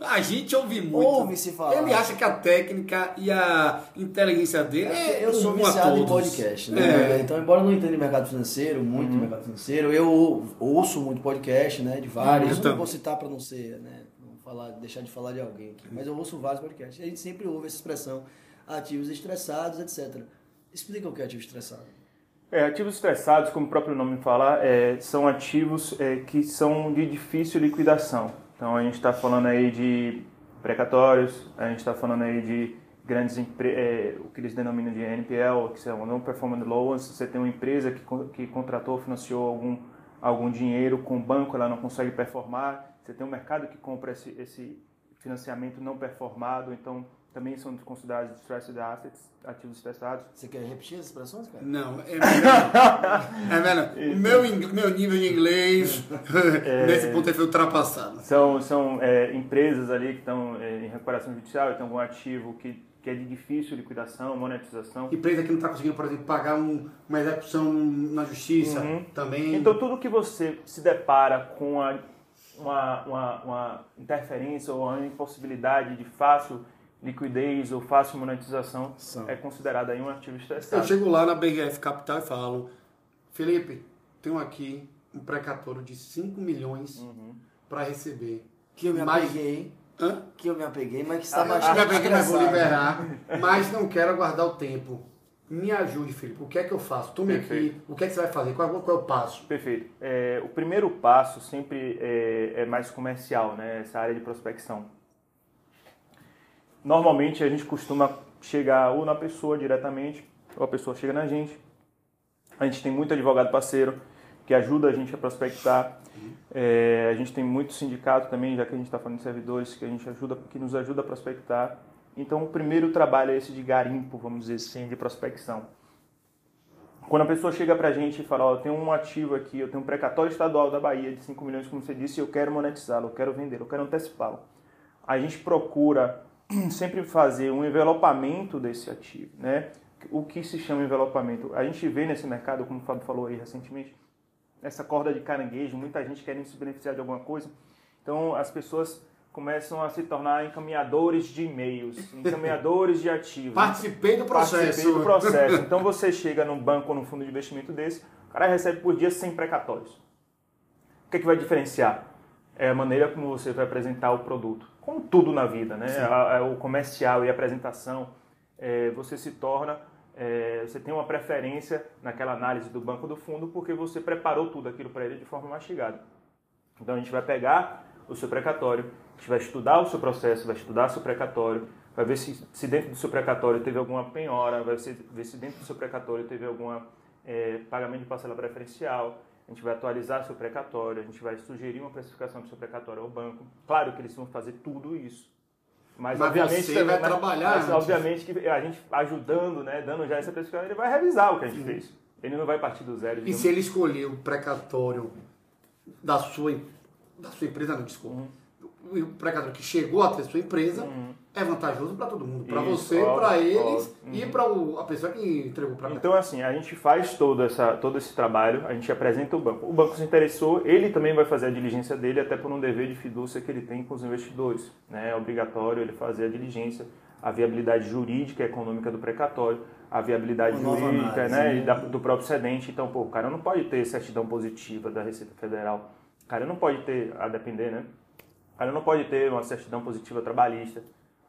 A gente ouve muito. Ouve-se falar. Ele acha que a técnica e a inteligência dele é Eu sou viciado em podcast, né? É. Então, embora eu não entenda de mercado financeiro, muito Uhum. mercado financeiro, eu ou- ouço muito podcast, né? De vários. Eu não vou citar para não ser, né? Falar, deixar de falar de alguém aqui. Mas eu ouço vários podcasts. E a gente sempre ouve essa expressão, ativos estressados, etc. Explica o que é ativo estressado. É, ativos estressados, como o próprio nome fala, é, são ativos é, que são de difícil liquidação. Então a gente está falando aí de precatórios, a gente está falando aí de grandes é, o que eles denominam de NPL, que são não performing loans. Você tem uma empresa que, que contratou, financiou algum algum dinheiro com o banco, ela não consegue performar. Você tem um mercado que compra esse, esse financiamento não performado, então também são considerados distressed assets, ativos estressados. Você quer repetir as expressões, cara? Não, é melhor. É melhor. O meu, ing- meu nível de inglês nesse ponto foi ultrapassado. São, são é, empresas ali que estão é, em recuperação judicial, tem algum ativo que, que é de difícil liquidação, monetização. Empresa que não está conseguindo, por exemplo, pagar um- uma execução na justiça Uhum. também. Então, tudo que você se depara com a, uma, uma, uma interferência ou uma impossibilidade de fácil liquidez ou fácil monetização São. é considerado aí um ativo Eu estressado. chego lá na BGF Capital e falo, Felipe, tenho aqui um precatório de 5 milhões Uhum. para receber. Que eu me Mas- apeguei. Hã? Que eu me apeguei, mas que está Ah, mais eu me apeguei, mas vou liberar. Mas não quero aguardar o tempo. Me ajude, Felipe. O que é que eu faço? Tome aqui. Perfeito. O que é que você vai fazer? Qual, qual é o passo? Perfeito. É, o primeiro passo sempre é, é mais comercial, né? Essa área de prospecção. Normalmente a gente costuma chegar ou na pessoa diretamente, ou a pessoa chega na gente. A gente tem muito advogado parceiro que ajuda a gente a prospectar. É, a gente tem muito sindicato também, já que a gente está falando de servidores, que a gente ajuda, que nos ajuda a prospectar. Então, o primeiro trabalho é esse de garimpo, vamos dizer assim, de prospecção. Quando a pessoa chega pra gente e fala, ó, eu tenho um ativo aqui, eu tenho um precatório estadual da Bahia de 5 milhões, como você disse, eu quero monetizá-lo, eu quero vender, eu quero antecipá-lo. A gente procura sempre fazer um envelopamento desse ativo, né? O que se chama envelopamento? A gente vê nesse mercado, como o Fábio falou aí recentemente, essa corda de caranguejo, muita gente querendo se beneficiar de alguma coisa. Então, as pessoas começam a se tornar encaminhadores de e-mails, encaminhadores de ativos. Participei do processo. Participei do processo. Então você chega num banco ou num fundo de investimento desse, o cara recebe por dia 100 precatórios. O que, é que vai diferenciar? É a maneira como você vai apresentar o produto. Como tudo na vida, né? A- a- o comercial e a apresentação, é, você se torna, é, você tem uma preferência naquela análise do banco do fundo porque você preparou tudo aquilo para ele de forma mastigada. Então a gente vai pegar o seu precatório, a gente vai estudar o seu processo, vai estudar o seu precatório, vai ver se, se dentro do seu precatório teve alguma penhora, vai se- ver se dentro do seu precatório teve algum pagamento de parcela preferencial, a gente vai atualizar seu precatório, a gente vai sugerir uma precificação do seu precatório ao banco. Claro que eles vão fazer tudo isso. Mas, Mas obviamente você também- vai trabalhar mas, obviamente que a gente ajudando, né, dando já essa precificação, ele vai revisar o que a gente fez. Ele não vai partir do zero. E se ele escolher o precatório da sua, da sua empresa, não, desculpa. Uhum. O precatório que chegou até a sua empresa é vantajoso para todo mundo. Para você, para eles óbvio. e Uhum. para a pessoa que entregou para Então, assim, a gente faz todo, essa, todo esse trabalho, a gente apresenta o banco. O banco se interessou, ele também vai fazer a diligência dele, até por um dever de fidúcia que ele tem com os investidores. né? É obrigatório ele fazer a diligência, a viabilidade jurídica e econômica do precatório, a viabilidade Uma jurídica análise, né? né? e da- do próprio cedente. Então, pô, o cara não pode ter certidão positiva da Receita Federal. O cara não pode ter, a depender, né? O cara não pode ter uma certidão positiva trabalhista.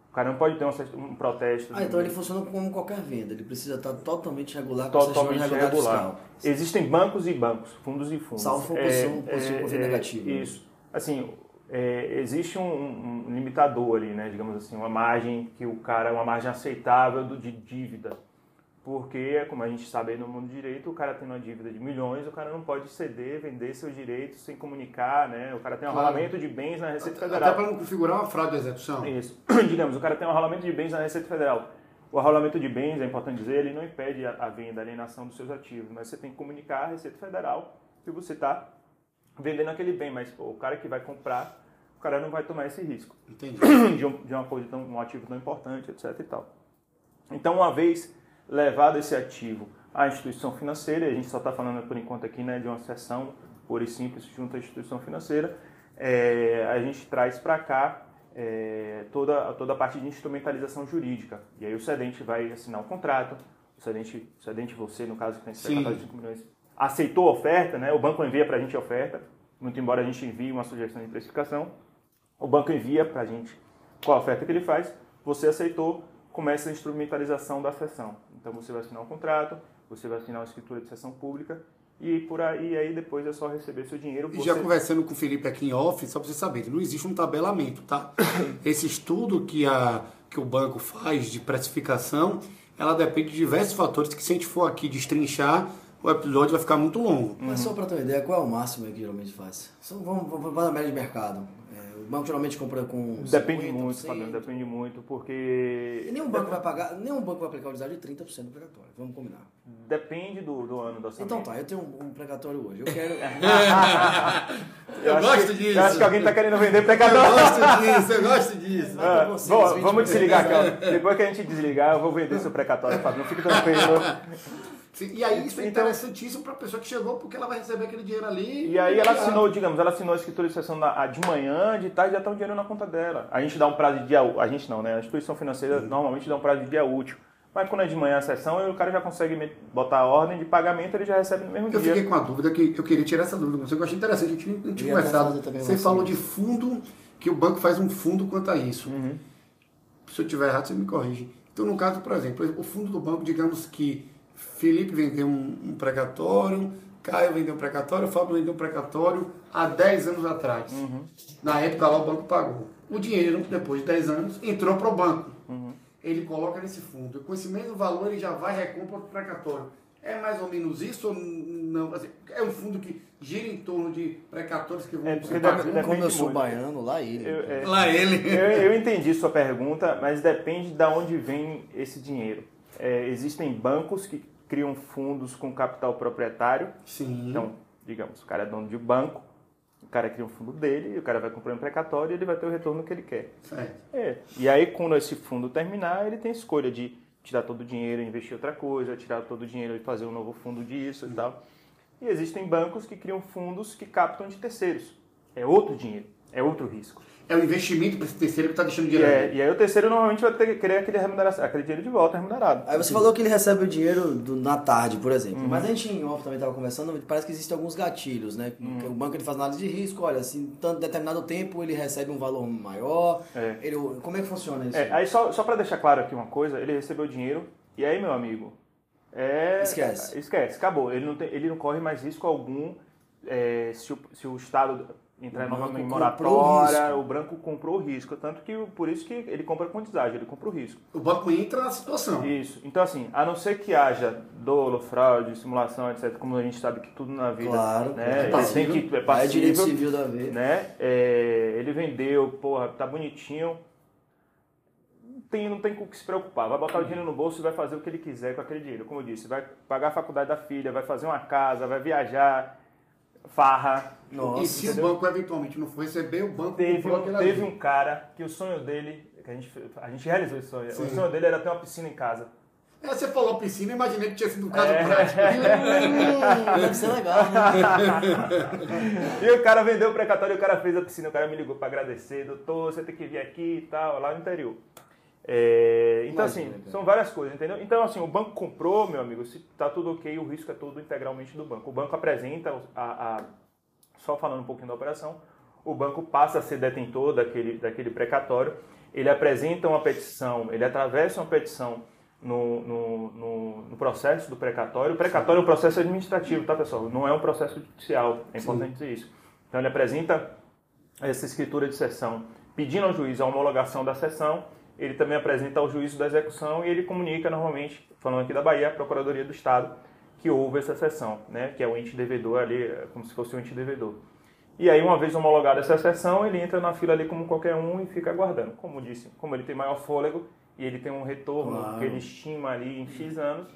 O cara não pode ter certi- um protesto. Ah, então ele funciona como qualquer venda. Ele precisa estar totalmente regular com totalmente regular regular. Existem bancos e bancos, fundos e fundos. Salvo for possível- possível conflito negativo, né? Isso. Assim, é, existe um, um limitador ali, né? Digamos assim, uma margem que o cara, uma margem aceitável de dívida. Porque, como a gente sabe aí no mundo do direito, o cara tem uma dívida de milhões, o cara não pode ceder, vender seus direitos sem comunicar, né? O cara tem um Claro. rolamento de bens na Receita Até Federal. para não configurar uma fraude de execução. Isso. Digamos, o cara tem um arrolamento de bens na Receita Federal. O arrolamento de bens, é importante dizer, ele não impede a, a venda, a alienação dos seus ativos, mas você tem que comunicar à Receita Federal que você está vendendo aquele bem, mas pô, o cara que vai comprar, o cara não vai tomar esse risco Entendi. de, um, de uma coisa tão, um ativo tão importante, etc. E tal. Então, uma vez levado esse ativo à instituição financeira, e a gente só está falando por enquanto aqui né, de uma sessão pura e simples junto à instituição financeira, é, a gente traz para cá é, toda, toda a parte de instrumentalização jurídica. E aí o cedente vai assinar o contrato, o cedente, o cedente você, no caso que tem esse de 5 milhões, aceitou a oferta, né, o banco envia para a gente a oferta, muito embora a gente envie uma sugestão de precificação, o banco envia para a gente qual a oferta que ele faz, você aceitou, começa a instrumentalização da sessão. Então você vai assinar um contrato, você vai assinar uma escritura de sessão pública e por aí, aí depois é só receber seu dinheiro. E Você... já conversando com o Felipe aqui em off, só para vocês saberem, não existe um tabelamento, tá? Esse estudo que, a, que o banco faz de precificação, ela depende de diversos fatores que se a gente for aqui destrinchar, o episódio vai ficar muito longo. Mas só para ter uma ideia, qual é o máximo que geralmente faz? Só vamos, vamos para a média de mercado. O banco geralmente compra com Depende 50%. muito, Fabiano, depende muito, porque E nenhum banco vai pagar, nenhum banco vai aplicar o desado de 30% do precatório. Vamos combinar. depende do, do ano orçamento. Então tá, eu tenho um, um precatório hoje. Eu quero. Eu acho gosto que- disso. Eu acho que alguém está querendo vender Eu precatório. gosto disso, eu gosto disso. Ah, vocês, bom, 20%. vamos desligar aqui. ó. Depois que a gente desligar, eu vou vender seu precatório, Fábio. Não fique tranquilo. Sim, E aí isso é Então- interessantíssimo para a pessoa que chegou, porque ela vai receber aquele dinheiro ali. E aí ela assinou, digamos, ela assinou a escritura de sessão de manhã, de tarde já está o dinheiro na conta dela. A gente dá um prazo de dia a gente não, né? A instituição financeira normalmente dá um prazo de dia útil. Mas quando é de manhã a sessão, o cara já consegue botar a ordem de pagamento, ele já recebe no mesmo Eu dia. fiquei com a dúvida que eu queria tirar essa dúvida com você, que eu achei interessante. A gente não tinha Eu ia conversado. Você falou de fundo que o banco faz um fundo quanto a isso. Se eu tiver errado, você me corrige. Então, no caso, por exemplo, o fundo do banco, digamos que Felipe vendeu um, um precatório, Caio vendeu um precatório, Fábio vendeu um precatório há 10 anos atrás. Na época lá o banco pagou. O dinheiro, depois de 10 anos, entrou para o banco. Ele coloca nesse fundo. Com esse mesmo valor, ele já vai e recompra o precatório. É mais ou menos isso ou não? Assim, é um fundo que gira em torno de precatórios que vão É, porque ser deve- Como eu sou muito. baiano, lá ele. Eu, é, Lá ele. eu, eu entendi sua pergunta, mas depende de onde vem esse dinheiro. É, existem bancos que criam fundos com capital proprietário. Sim. Então, digamos, o cara é dono de banco, o cara cria um fundo dele, e o cara vai comprar um precatório e ele vai ter o retorno que ele quer. Certo. É. E aí, quando esse fundo terminar, ele tem a escolha de tirar todo o dinheiro e investir em outra coisa, tirar todo o dinheiro e fazer um novo fundo disso e tal. E existem bancos que criam fundos que captam de terceiros. É outro dinheiro, é outro risco. É o investimento para esse terceiro que está deixando E, dinheiro. é- e aí o terceiro normalmente vai ter que querer aquele, remuneração, aquele dinheiro de volta remunerado. Aí você falou que ele recebe o dinheiro do- na tarde, por exemplo. Uhum. Mas a gente em off também estava conversando, parece que existem alguns gatilhos, né? Uhum. O banco ele faz análise de risco, olha, assim, tanto determinado tempo ele recebe um valor maior. É. Ele, como é que funciona isso? É, aí só, só para deixar claro aqui uma coisa, ele recebeu dinheiro e aí, meu amigo, é... Esquece. Esquece, acabou. Ele não, tem, ele não corre mais risco algum é, se, o, se o Estado entrar O novamente em comprou o moratória, risco. o branco comprou o risco. Tanto que por isso que ele compra com deságio, ele compra o risco. O banco entra na situação. Isso. Então, assim, a não ser que haja dolo, fraude, simulação, etc., como a gente sabe que tudo na vida Claro, né, é passível. tem que, é É passível, direito civil da vez. né? É, ele vendeu, porra, tá bonitinho. Tem, não tem com o que se preocupar. Vai botar o dinheiro no bolso e vai fazer o que ele quiser com aquele dinheiro. Como eu disse, vai pagar a faculdade da filha, vai fazer uma casa, vai viajar, farra. Nossa, e se entendeu? o banco eventualmente não for receber, o banco Teve, um, teve um cara que o sonho dele, que a gente, a gente realizou esse sonho, Sim. o sonho dele era ter uma piscina em casa. É, você falou piscina, eu imaginei que tinha sido um caso É. prático. Hum, deve ser legal, né? E o cara vendeu o precatório e o cara fez a piscina. O cara me ligou para agradecer, doutor, você tem que vir aqui e tal, lá no interior. É, então, Imagina, assim, são várias coisas, entendeu? Então, assim, o banco comprou, meu amigo, se tá tudo ok, o risco é todo integralmente do banco. O banco apresenta, a, a- só falando um pouquinho da operação, o banco passa a ser detentor daquele, daquele precatório, ele apresenta uma petição, ele atravessa uma petição no, no, no- no processo do precatório. O precatório é um processo administrativo, tá, pessoal? Não é um processo judicial, é importante dizer isso. Então, ele apresenta essa escritura de sessão pedindo ao juiz a homologação da sessão, ele também apresenta ao juízo da execução e ele comunica normalmente, falando aqui da Bahia, a Procuradoria do Estado, que houve essa sessão, né, que é o ente devedor ali, é como se fosse o ente devedor. E aí, uma vez homologada essa sessão, ele entra na fila ali como qualquer um e fica aguardando. Como disse, como ele tem maior fôlego e ele tem um retorno Claro. que ele estima ali em X anos,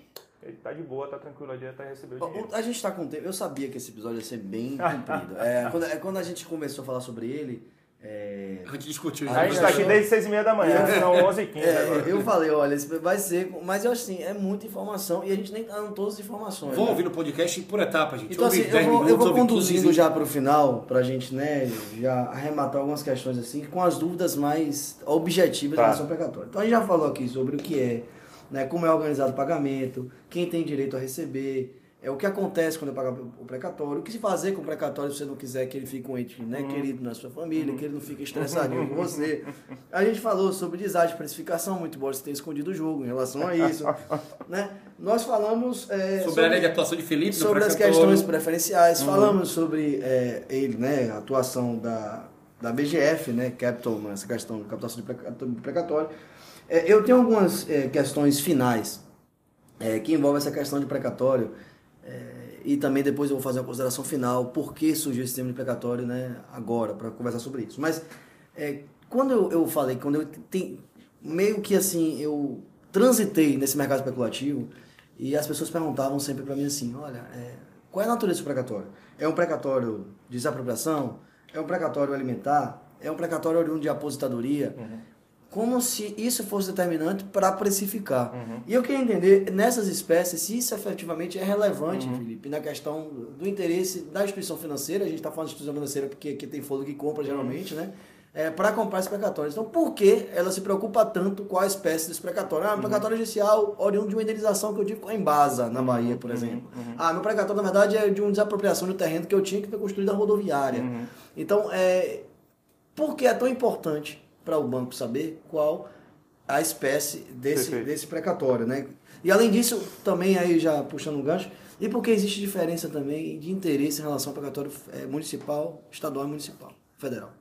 ele tá de boa, tá tranquilo ali até receber o dinheiro. A gente tá com tempo. Eu sabia que esse episódio ia ser bem comprido. É, quando, é, quando a gente começou a falar sobre ele. É, A gente discutiu A A gente isso. tá aqui desde seis e meia da manhã, são 11h15 agora. é, eu falei, olha, vai ser. Mas eu assim, é muita informação e a gente nem tá dando todas as informações. Vamos né? ouvir no podcast por etapa, gente. Então, assim, eu 10 vou, eu vou conduzindo 15. já para o final, para a gente né, já arrematar algumas questões assim, com as dúvidas mais objetivas Tá. em relação ao precatório. Então, a gente já falou aqui sobre o que é, né, como é organizado o pagamento, quem tem direito a receber, é o que acontece quando eu pagar o precatório, o que se fazer com o precatório se você não quiser que ele fique um ente né, querido na sua família, que ele não fique estressadinho com você. A gente falou sobre design de precificação, muito embora você tenha escondido o jogo em relação a isso. né? Nós falamos... é, Sobre a área de atuação de Felipe, sobre as questões preferenciais, falamos sobre é, ele, né, a atuação da, da BGF, né, Capital, essa questão de captação de precatório. É, eu tenho algumas é, questões finais é, que envolvem essa questão de precatório é, e também depois eu vou fazer uma consideração final, por que surgiu esse tema de precatório, né, agora, para conversar sobre isso. Mas é, quando eu, eu falei, quando eu tem, meio que assim, eu transitei nesse mercado especulativo e as pessoas perguntavam sempre para mim assim, olha, é, qual é a natureza do precatório? É um precatório de desapropriação? É um precatório alimentar? É um precatório oriundo de aposentadoria? Como se isso fosse determinante para precificar. E eu queria entender, nessas espécies, se isso efetivamente é relevante, Felipe, na questão do interesse da instituição financeira, a gente está falando de instituição financeira porque aqui tem fôlego que compra geralmente, né? É, para comprar esses precatórios. Então, por que ela se preocupa tanto com a espécie desse precatório? Ah, um precatório judicial oriundo de uma indenização que eu tive com a Embasa, na Bahia, por exemplo. Ah, meu precatório, na verdade, é de uma desapropriação do terreno que eu tinha que foi construído na rodoviária. Então, é, Por que é tão importante para o banco saber qual a espécie desse, Perfeito. desse precatório, né? E além disso, também aí já puxando um gancho, e porque existe diferença também de interesse em relação ao precatório eh, municipal, estadual e municipal, federal.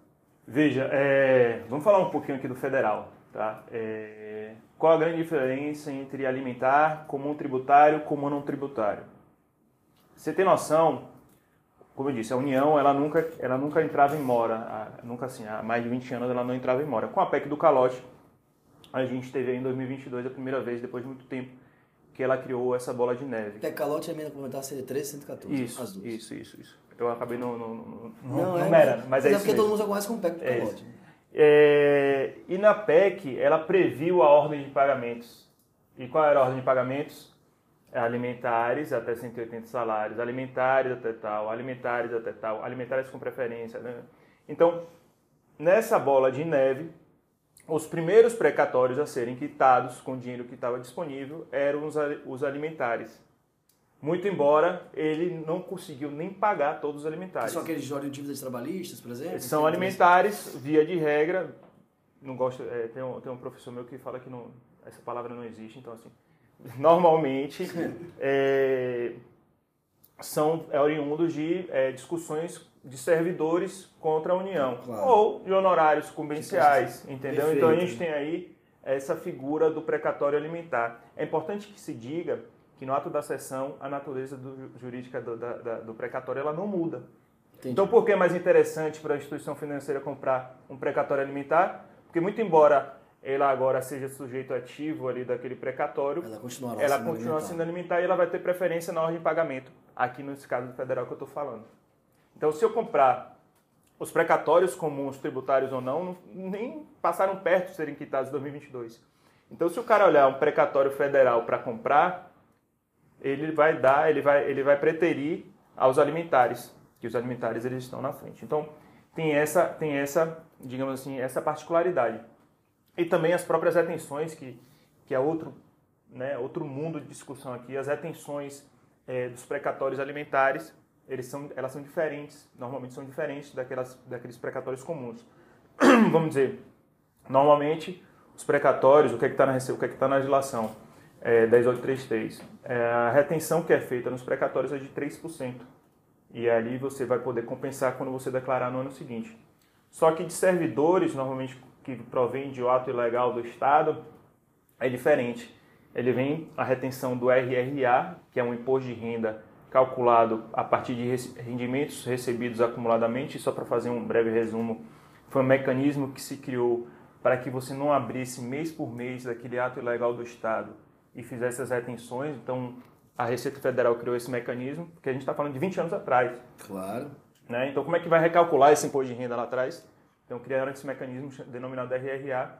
Veja, é, vamos falar um pouquinho aqui do federal. Tá? É, qual a grande diferença entre alimentar, comum tributário e comum não tributário? Você tem noção, como eu disse, a União ela nunca, ela nunca entrava em mora, nunca assim, há mais de 20 anos ela não entrava em mora. Com a PEC do calote, a gente teve em 2022 a primeira vez, depois de muito tempo, que ela criou essa bola de neve. Até calote e a emenda complementar seria 13 114. Isso, as duas. isso, isso, isso. Eu acabei no, no, no, Não, no é, mera, mas é, isso porque mesmo. todo mundo só conhece com PEC do É calote. É, e na PEC, ela previu a ordem de pagamentos. E qual era a ordem de pagamentos? Alimentares até 180 salários, alimentares até tal, alimentares até tal, alimentares com preferência. Né? Então, nessa bola de neve, os primeiros precatórios a serem quitados com o dinheiro que estava disponível eram os, ali- os alimentares. Muito embora ele não conseguiu nem pagar todos os alimentares. São aqueles de dívidas trabalhistas, por exemplo? São alimentares, via de regra. Não gosto. é, tem, um, tem um professor meu que fala que não, essa palavra não existe, então assim. Normalmente é, são é, oriundos de é, discussões de servidores contra a União. Claro. Ou de honorários cumbenciais, entendeu? Perfeito. Então a gente tem aí essa figura do precatório alimentar. É importante que se diga que no ato da sessão a natureza do- jurídica do, da- do precatório ela não muda. Entendi. Então, por que é mais interessante para a instituição financeira comprar um precatório alimentar? Porque, muito embora ela agora seja sujeito ativo ali daquele precatório, Ela continuará ela sendo continua alimentar. sendo alimentar e ela vai ter preferência na ordem de pagamento, aqui nesse caso do federal que eu estou falando. Então, se eu comprar os precatórios comuns, tributários ou não, nem passaram perto de serem quitados em 2022. Então, se o cara olhar um precatório federal para comprar, ele vai dar, ele vai, ele vai preterir aos alimentares, que os alimentares eles estão na frente. Então, tem essa, tem essa, digamos assim, essa particularidade. E também as próprias retenções, que, que é outro, né, outro mundo de discussão aqui, as retenções eh, dos precatórios alimentares, eles são, elas são diferentes, normalmente são diferentes daquelas, daqueles precatórios comuns. Vamos dizer, normalmente os precatórios, o que é está na, o que é que tá na legislação? É, 10833. É, a retenção que é feita nos precatórios é de 3%. E ali você vai poder compensar quando você declarar no ano seguinte. Só que de servidores, normalmente que provém de ato ilegal do Estado, é diferente. Ele vem a retenção do RRA, que é um imposto de renda calculado a partir de rendimentos recebidos acumuladamente. Só para fazer um breve resumo, foi um mecanismo que se criou para que você não abrisse mês por mês daquele ato ilegal do Estado e fizesse as retenções. Então, a Receita Federal criou esse mecanismo, porque a gente está falando de 20 anos atrás. Claro. Né? Então, como é que vai recalcular esse imposto de renda lá atrás? Então, criaram esse mecanismo denominado RRA.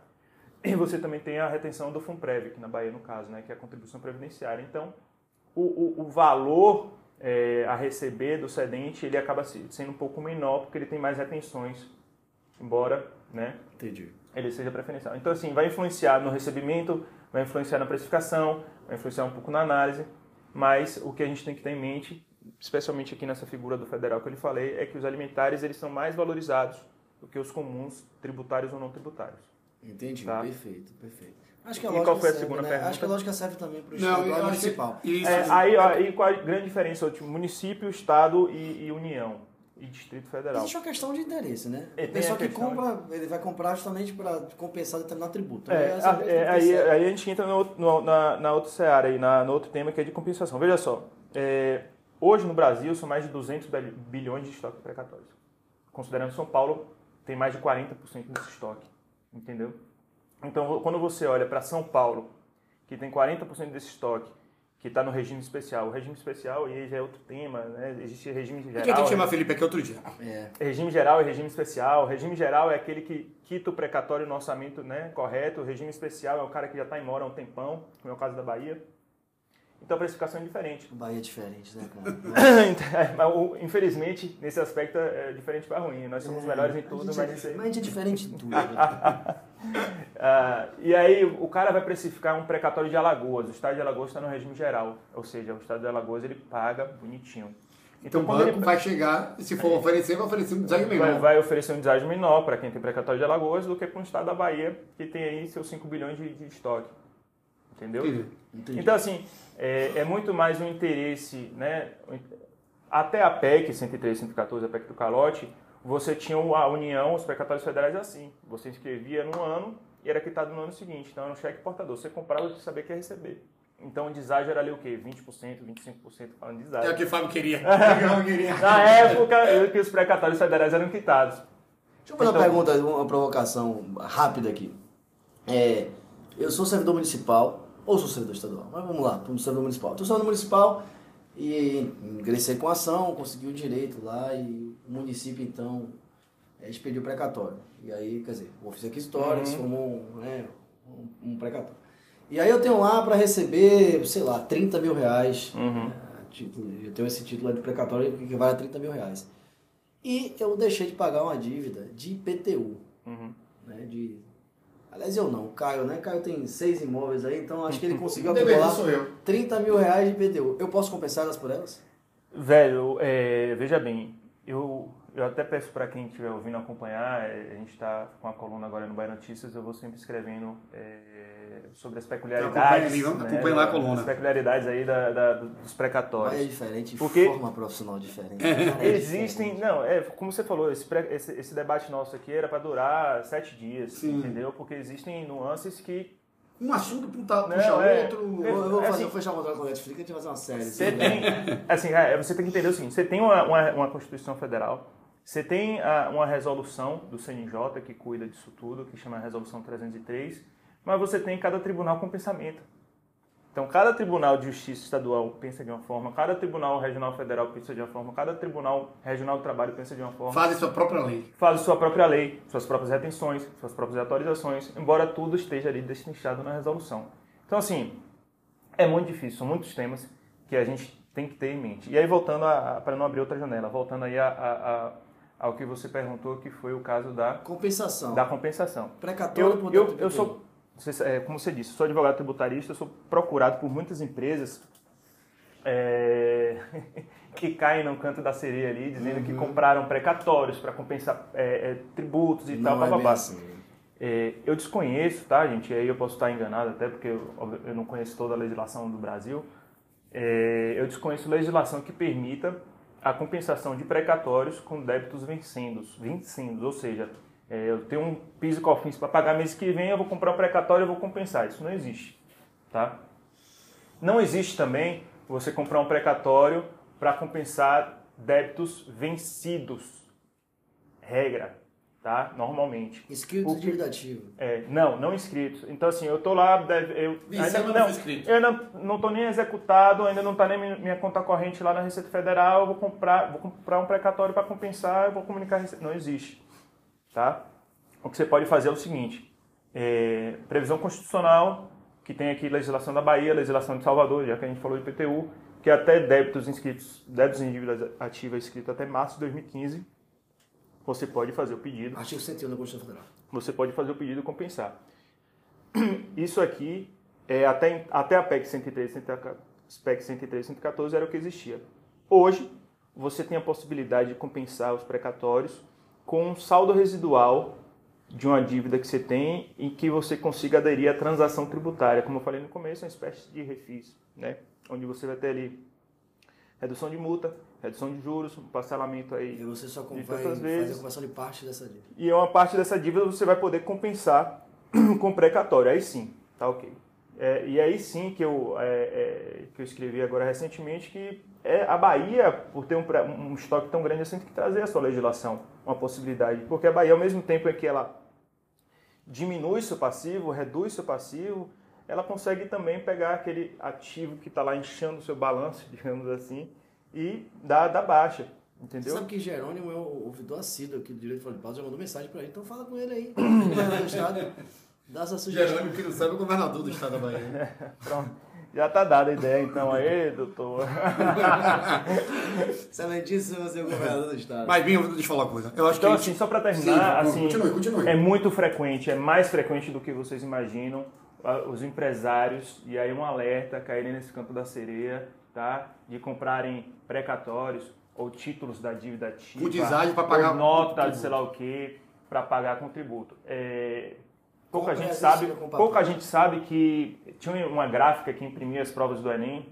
E você também tem a retenção do FUNPREV, aqui na Bahia, no caso, né? que é a contribuição previdenciária. Então, o, o, o valor eh, a receber do cedente ele acaba se- sendo um pouco menor, porque ele tem mais retenções, embora né, Entendi. ele seja preferencial. Então, assim, vai influenciar no recebimento, vai influenciar na precificação, vai influenciar um pouco na análise, mas o que a gente tem que ter em mente, especialmente aqui nessa figura do federal que eu lhe falei, é que os alimentares eles são mais valorizados do que os comuns, tributários ou não tributários. Entendi, Tá. perfeito, perfeito. Acho que a E lógica qual foi a serve, segunda né? pergunta? Acho que a lógica serve também para o Não, estadual eu e acho municipal. que isso. É, aí, ó, aí qual a grande diferença entre município, estado e, e união e Distrito Federal? Existe uma questão de interesse, né? É, a tem pessoa a que compra, ele vai comprar justamente para compensar determinado tributo. É, Essa a- a é, aí, aí a gente entra no, no- na, na outra seara, aí, na, no outro tema que é de compensação. Veja só, é, hoje no Brasil são mais de 200 bil- bilhões de estoques precatórios. Considerando São Paulo, tem mais de 40% desse estoque, entendeu? Então, quando você olha para São Paulo, que tem 40% desse estoque, que está no regime especial. O regime especial, e aí já é outro tema, né? Existe regime geral. que a gente né? chama Felipe aqui outro dia? É. Regime geral e regime especial. Regime geral é aquele que quita o precatório no orçamento né, correto. O regime especial é o cara que já está em mora há um tempão, como é o caso da Bahia. Então a precificação é diferente. Bahia é diferente, né, cara? Mas, o- Infelizmente, nesse aspecto é diferente para ruim. Nós somos melhores em tudo, mas é, isso aí- mas a gente é diferente em tudo. Ah, e aí o cara vai precificar um precatório de Alagoas. O estado de Alagoas está no regime geral, ou seja, o estado de Alagoas ele paga bonitinho. Então, o banco ele... vai chegar, e se for oferecer, vai oferecer um deságio menor. Vai, vai oferecer um deságio menor para quem tem precatório de Alagoas do que para o estado da Bahia, que tem aí seus 5 bilhões de, de estoque. Entendeu? Entendi. Entendi. Então, assim, é, é, muito mais um interesse, né? Até a PEC 103, 114, a PEC do calote, você tinha a União, os precatórios federais assim. Você inscrevia no ano e era quitado no ano seguinte. Então era um cheque portador. Você comprava e sabia que ia receber. Então o deságio era ali o quê? 20%, 25% falando de deságio. É o que o Fábio queria. queria. Na época que os precatórios federais eram quitados. Deixa eu fazer então, uma pergunta, uma provocação rápida aqui. É, eu sou servidor municipal, ou sou servidor estadual, mas vamos lá, como servidor municipal. Estou servidor municipal e ingressei com ação, consegui o direito lá e o município então é, expediu precatório. E aí, quer dizer, o ofício aquisitório uhum. se formou né, um, um precatório. E aí eu tenho lá para receber, sei lá, 30 mil reais. Uhum. É, tipo, eu tenho esse título de precatório que vale a 30 mil reais. E eu deixei de pagar uma dívida de IPTU. Uhum. Né, de Aliás, eu não, o Caio, né? Caio tem seis imóveis aí, então acho que ele conseguiu acumular 30 mil reais de IPTU. Eu posso compensar elas por elas? Velho, é, veja bem, eu, eu até peço para quem estiver ouvindo acompanhar, é, a gente está com a coluna agora no Bahia Notícias, eu vou sempre escrevendo é, sobre as peculiaridades. Então, acompanha, né, lá a coluna. As peculiaridades aí da, da, dos precatórios. é diferente, Porque forma profissional diferente. É existem, diferente. não, é como você falou, esse, esse, esse debate nosso aqui era para durar sete dias, Sim. entendeu? Porque existem nuances que um assunto puxa, puxa é, outro. Eu, eu vou, é, fazer, assim, fechar um contrato com a Netflix e a gente vai fazer uma série. Você assim, tem, assim, é, você tem que entender o seguinte: você tem uma, uma, uma Constituição Federal, você tem a, uma resolução do CNJ que cuida disso tudo, que chama Resolução 303, mas você tem cada tribunal com pensamento. Então, cada tribunal de justiça estadual pensa de uma forma, cada tribunal regional federal pensa de uma forma, cada tribunal regional do trabalho pensa de uma forma. Faz sua própria lei. Faz sua própria lei, suas próprias retenções, suas próprias atualizações, embora tudo esteja ali destrinchado na resolução. Então, assim, é muito difícil, são muitos temas que a gente tem que ter em mente. E aí, voltando para não abrir outra janela, voltando aí a, a, a, ao que você perguntou, que foi o caso da compensação. Da compensação. Precatório eu, eu, eu sou como você disse, sou advogado tributarista, sou procurado por muitas empresas é, que caem no canto da sereia ali, dizendo uhum. que compraram precatórios para compensar é, é, tributos e não tal, é assim. É, eu desconheço, tá, gente? Aí eu posso estar enganado até porque eu, eu não conheço toda a legislação do Brasil. É, eu desconheço legislação que permita a compensação de precatórios com débitos vencendo, vencendo, ou seja, é, eu tenho um piso e cofins para pagar mês que vem, eu vou comprar um precatório e vou compensar. Isso não existe. Tá? Não existe também você comprar um precatório para compensar débitos vencidos. Regra, tá? Normalmente. Inscritos de dívida ativa. É, não, não inscritos. Então assim, eu tô lá, eu ainda não, não eu ainda não tô nem executado, ainda não está nem minha conta corrente lá na Receita Federal, eu vou comprar, vou comprar um precatório para compensar, eu vou comunicar, não existe. Tá? O que você pode fazer é o seguinte: é, previsão constitucional, que tem aqui legislação da Bahia, legislação de Salvador, já que a gente falou de PTU, que é até débitos inscritos, débitos em dívidas ativas inscritos até março de 2015, você pode fazer o pedido. Artigo 101 da Constituição Federal. Você pode fazer o pedido e compensar. Isso aqui, é, até, até a PEC 103, PEC 103 114 era o que existia. Hoje, você tem a possibilidade de compensar os precatórios com um saldo residual de uma dívida que você tem e que você consiga aderir à transação tributária. Como eu falei no começo, é uma espécie de refis, né? onde você vai ter ali redução de multa, redução de juros, um parcelamento aí e você só vai vezes. fazer a conversão de parte dessa dívida. E uma parte dessa dívida você vai poder compensar com precatório, aí sim, tá ok. É, e aí sim que eu, é, é, que eu escrevi agora recentemente que é a Bahia, por ter um, um estoque tão grande assim, tem que trazer a sua legislação, uma possibilidade. Porque a Bahia, ao mesmo tempo em que ela diminui seu passivo, reduz seu passivo, ela consegue também pegar aquele ativo que está lá inchando o seu balanço, digamos assim, e dar, dar baixa. Entendeu? Você sabe que Jerônimo é o ouvidor assíduo aqui do Direito de Paulo, já mandou mensagem para ele, então fala com ele aí. Dá essa sugestão. Jerônimo, que não sabe, é o governador do estado da Bahia. Pronto. Já tá dada a ideia, então, aí, doutor. Excelentíssimo seu governador do estado. Mas, Binho, deixa eu falar uma coisa. Eu acho então, que assim, só para terminar, Sim, assim, continue, continue. é muito frequente, é mais frequente do que vocês imaginam, os empresários, e aí um alerta, caírem nesse campo da sereia, tá? De comprarem precatórios ou títulos da dívida ativa, Com deságio pra pagar ou nota sei lá o que, para pagar com tributo. É, pouca gente sabe, pouca gente sabe que tinha uma gráfica que imprimia as provas do Enem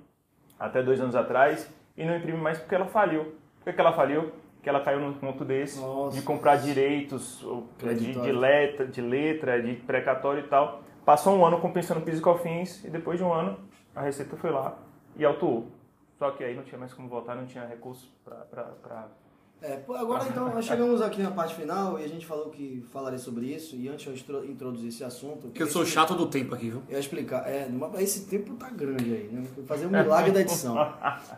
até dois anos atrás e não imprime mais porque ela faliu. Por que que ela faliu? Porque ela caiu num ponto desse Nossa. de comprar direitos de, de, letra, de letra, de precatório e tal. Passou um ano compensando PIS e COFINS e depois de um ano a Receita foi lá e autuou. Só que aí não tinha mais como voltar, não tinha recurso para... É, agora então nós chegamos aqui na parte final e a gente falou que falaria sobre isso e antes eu intro- introduzir esse assunto... Porque eu sou chato do tempo aqui, viu? Eu ia explicar. É, esse tempo tá grande aí, né? Vou Fazer um milagre da edição.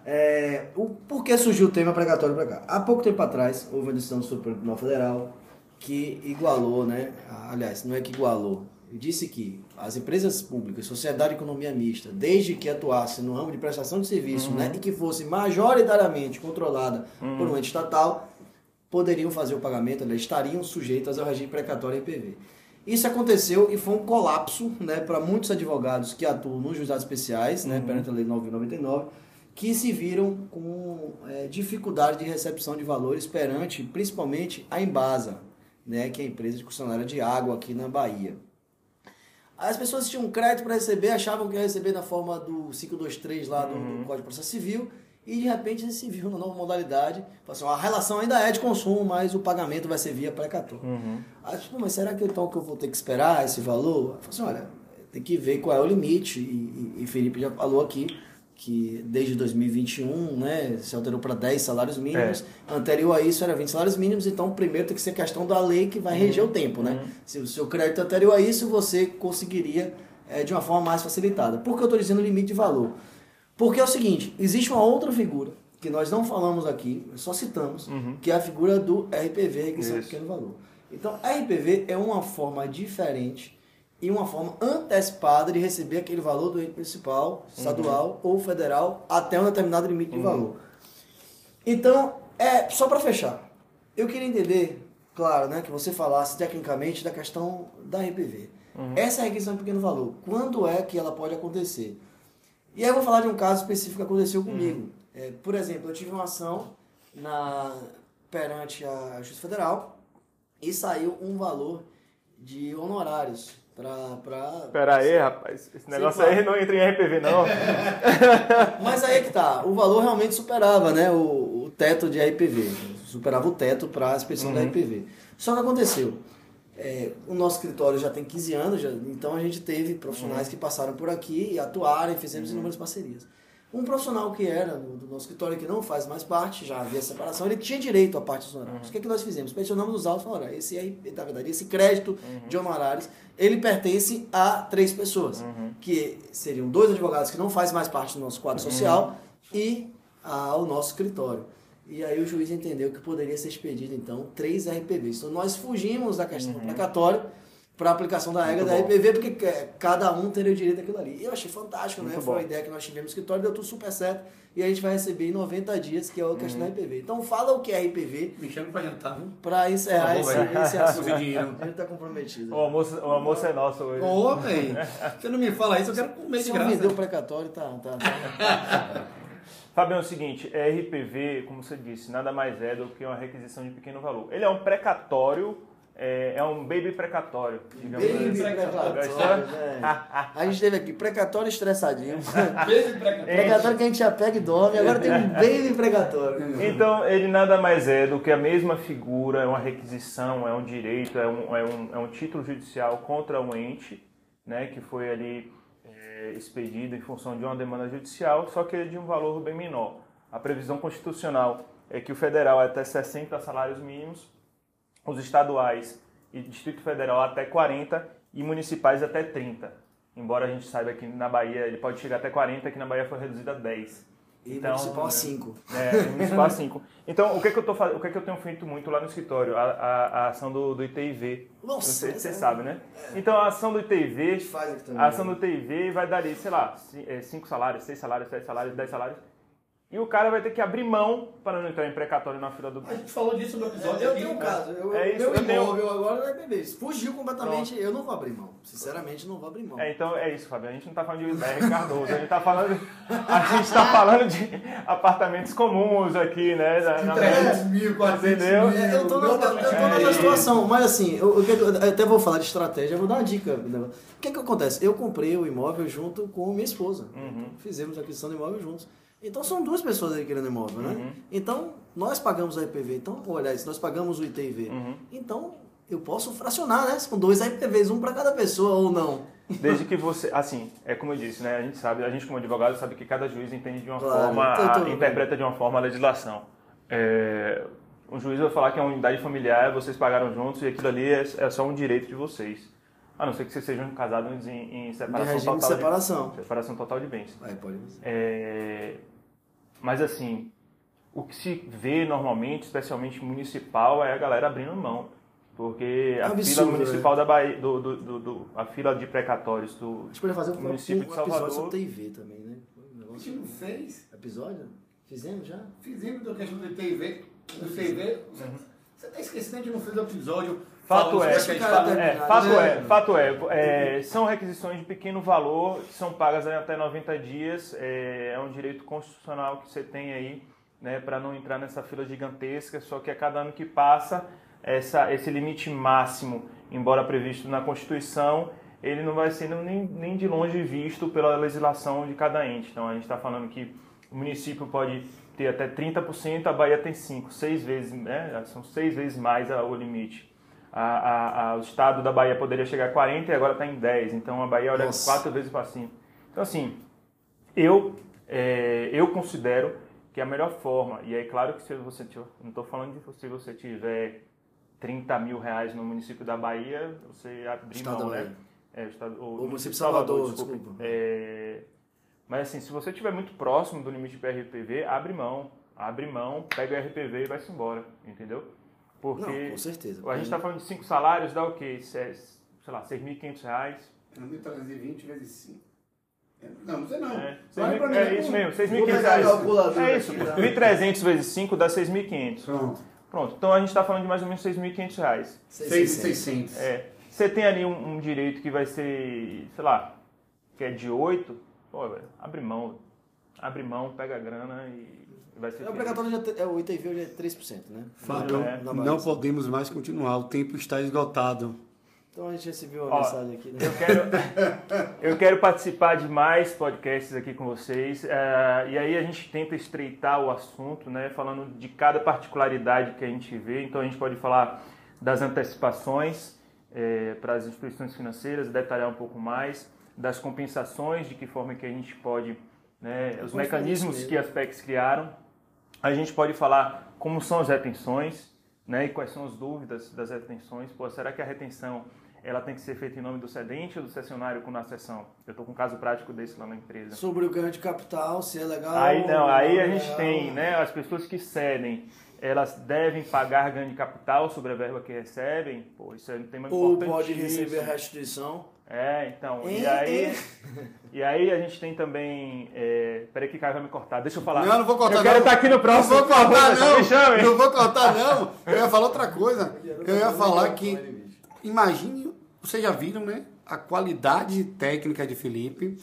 É, o, por que surgiu o tema precatório para cá? Há pouco tempo atrás, houve uma decisão do Supremo Tribunal Federal que igualou, né? Aliás, não é que igualou. Disse que as empresas públicas, sociedade de economia mista, desde que atuasse no ramo de prestação de serviço, né, e que fosse majoritariamente controlada por um ente estatal, poderiam fazer o pagamento, elas estariam sujeitas ao regime precatório IPV. Isso aconteceu e foi um colapso né, para muitos advogados que atuam nos juizados especiais, né, perante a Lei 9.099, que se viram com é, dificuldade de recepção de valores perante, principalmente, a Embasa, né, que é a empresa de concessionária de água aqui na Bahia. As pessoas tinham crédito para receber, achavam que ia receber na forma do 523 lá do, do Código de Processo Civil, e de repente ele se viu na nova modalidade. Assim, a relação ainda é de consumo, mas o pagamento vai ser via precatório. Aí, tipo, mas será que então que eu vou ter que esperar esse valor? Eu falei assim, olha, tem que ver qual é o limite. E, e, e Felipe já falou aqui que desde 2021, né, se alterou para 10 salários mínimos. Anterior a isso era 20 salários mínimos, então primeiro tem que ser questão da lei que vai reger o tempo, né? Se o seu crédito é anterior a isso, você conseguiria eh, de uma forma mais facilitada. Por que eu estou dizendo limite de valor? Porque é o seguinte, existe uma outra figura que nós não falamos aqui, só citamos, que é a figura do RPV, requisição de pequeno valor. Então, RPV é uma forma diferente e uma forma antecipada de receber aquele valor do ente municipal, estadual ou federal até um determinado limite de valor. Então, é só para fechar. Eu queria entender, claro, né, que você falasse tecnicamente da questão da RPV. Essa é a requisição de pequeno valor. Quando é que ela pode acontecer? E aí eu vou falar de um caso específico que aconteceu comigo. É, por exemplo, eu tive uma ação na, perante a Justiça Federal e saiu um valor de honorários para... Pera aí, rapaz. Esse negócio claro. aí não entra em RPV, não. Mas aí é que tá, o valor realmente superava né, o, o teto de RPV, superava o teto para a expedição da RPV. Só que aconteceu, é, o nosso escritório já tem 15 anos, já- então a gente teve profissionais que passaram por aqui e atuaram e fizemos inúmeras parcerias. Um profissional que era do, do nosso escritório que não faz mais parte, já havia separação, ele tinha direito à parte dos honorários. O que, é que nós fizemos? Pressionamos os autos e falamos, olha, esse, aí, na verdade, esse crédito de honorários, ele pertence a três pessoas, que seriam dois advogados que não fazem mais parte do nosso quadro social e ao nosso escritório. E aí o juiz entendeu que poderia ser expedido, então, três RPVs. Então nós fugimos da questão do precatório para a aplicação da regra da. RPV, porque é, cada um teria o direito daquilo ali. E eu achei fantástico, né? Muito Foi bom. uma ideia que nós tivemos no escritório, deu tudo super certo. E a gente vai receber em 90 dias, que é a questão Uhum. da RPV. Então fala o que é RPV Me chama pra jantar, viu? para encerrar favor, esse, esse assunto. A gente tá comprometido. O almoço, o almoço é nosso hoje. Ô, velho. Você não me fala isso, eu quero comer de Se não graça. vendeu o precatório, tá, tá, tá. Fabiano, é o seguinte, RPV, como você disse, nada mais é do que uma requisição de pequeno valor. Ele é um precatório, é, é um baby precatório, Baby assim. precatório, né? A gente teve aqui precatório estressadinho. Pra cá. precatório que a gente já pega e dorme, agora tem um baby precatório. Então, ele nada mais é do que a mesma figura, é uma requisição, é um direito, é um, é um, é um título judicial contra um ente, né, que foi ali é, expedido em função de uma demanda judicial, só que de um valor bem menor. A previsão constitucional é que o federal é até 60 salários mínimos, os estaduais e Distrito Federal até 40 e municipais até 30. Embora a gente saiba que na Bahia ele pode chegar até 40, que na Bahia foi reduzido a 10. E municipal a 5. É, no municipal 5. Então, o que, é que eu tô fazendo, o que, é que eu tenho feito muito lá no escritório? A, a, a ação do, do ITIV. Nossa, não sei se você é- sabe, né? Então, a ação do ITIV, também. a ação do ITIV vai dar ali, sei lá, 5 salários, 6 salários, 7 salários, 10 salários. E o cara vai ter que abrir mão para não entrar em precatório na fila do A gente falou disso no episódio Eu aqui, tenho um caso. Eu, É isso, meu eu tenho- imóvel agora é bebê. Fugiu completamente. Eu não vou abrir mão. Sinceramente, não vou abrir mão. É, então é isso, Fábio. A gente não está falando de BR Cardoso, a gente está falando, a gente tá falando de apartamentos comuns aqui, né? na- na- 300 mil, 400 Entendeu? mil. É, eu tô, na, eu É isso. situação, mas assim, eu, eu, eu até vou falar de estratégia, eu vou dar uma dica. né? O que que acontece? Eu comprei o imóvel junto com minha esposa. Uhum. Fizemos a aquisição do imóvel juntos. Então são duas pessoas aí querendo imóvel, né? Uhum. Então, nós pagamos a IPV, então, aliás, nós pagamos o ITV. Uhum. Então, eu posso fracionar, né? Com dois IPVs, um para cada pessoa ou não. Desde que você, assim, é como eu disse, né? A gente sabe, a gente como advogado sabe que cada juiz entende de uma Claro, forma, tô- a- interpreta de uma forma a legislação. É, um juiz vai falar que é uma unidade familiar, vocês pagaram juntos e aquilo ali é, é só um direito de vocês. A não ser que vocês sejam casados em, em separação De regime de total separação. separação total de bens. Aí pode É, mas assim, o que se vê normalmente, especialmente municipal, é a galera abrindo mão. Porque a Absurdo, fila municipal da Bahia, do, do, do- do- a fila de precatórios do A gente fazer um, um, município de episódio Salvador. sobre TV também, né? Um A gente não fez. Episódio? Fizemos já? Fizemos da questão do TV. Do TV. Você tá esquecendo, a gente não fez o episódio. Fato é, sobre a Deixa o questão- cara é, fato né? é, fato é, é, são requisições de pequeno valor que são pagas até 90 dias. É, é um direito constitucional que você tem aí, né, para não entrar nessa fila gigantesca. Só que a cada ano que passa, essa, esse limite máximo, embora previsto na Constituição, ele não vai sendo nem, nem de longe visto pela legislação de cada ente. Então a gente está falando que o município pode ter até 30%, a Bahia tem 5, seis vezes, né? São seis vezes mais o limite. A, a- o estado da Bahia poderia chegar a 40 e agora está em 10. Então a Bahia olha Nossa. quatro vezes para cima. Então assim, eu, é, eu considero que a melhor forma, e é claro que se você tiver, não estou falando de se você tiver 30 mil reais no município da Bahia, você abrir Estado mão, né? É, o, estado, o, Ou município de Salvador, desculpe. desculpa. É, mas assim, se você estiver muito próximo do limite de PRPV, abre mão. Abre mão, pega o RPV e vai-se embora, entendeu? Porque Não, com certeza. a gente está falando de cinco salários, dá o quê? Se- Sei lá, 6.500 reais. 1.320 vezes 5. Não, não sei não. É, mim, é isso mesmo, Vou 6.500 pegar a reais. É isso, aqui, tá? 1.300 vezes 5 dá 6.500. Pronto. Pronto, então a gente está falando de mais ou menos 6.500 reais. 6.600. É, você tem ali um, um direito que vai ser, sei lá, que é de 8, pô, velho, abre mão. Abre mão, pega a grana e vai ser É obrigatório, já é, o ITV hoje é 3%, né? Fábio, É. Não podemos mais continuar. O tempo está esgotado. Então a gente recebeu uma Ó, mensagem aqui, né? Eu quero, eu quero participar de mais podcasts aqui com vocês. eh, e aí a gente tenta estreitar o assunto, né? Falando de cada particularidade que a gente vê. Então a gente pode falar das antecipações eh, para as instituições financeiras, detalhar um pouco mais, das compensações, de que forma que a gente pode, né, os Pode mecanismos que as PECs criaram. A gente pode falar como são as retenções, né, e quais são as dúvidas das retenções. Pô, será que a retenção ela tem que ser feita em nome do cedente ou do cessionário com na sessão? Eu estou com um caso prático desse lá na empresa. Sobre o ganho de capital, se é legal. Aí não, ou aí a é gente legal. tem, né, as pessoas que cedem, elas devem pagar ganho de capital sobre a verba que recebem. Pô, isso é um tema Ou importantíssimo. pode receber a restituição. É, então, e É, aí, e aí a gente tem também, é, peraí que o Caio vai me cortar, deixa eu falar. Não, não vou cortar Eu quero não. estar aqui no próximo, Não vou cortar chame. não. Não vou cortar não. Eu ia falar outra coisa. Eu ia falar que imagine, vocês já viram, né, a qualidade técnica de Felipe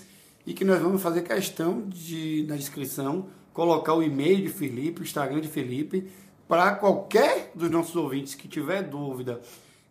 e que nós vamos fazer questão de na descrição colocar o e-mail de Felipe, o Instagram de Felipe para qualquer dos nossos ouvintes que tiver dúvida,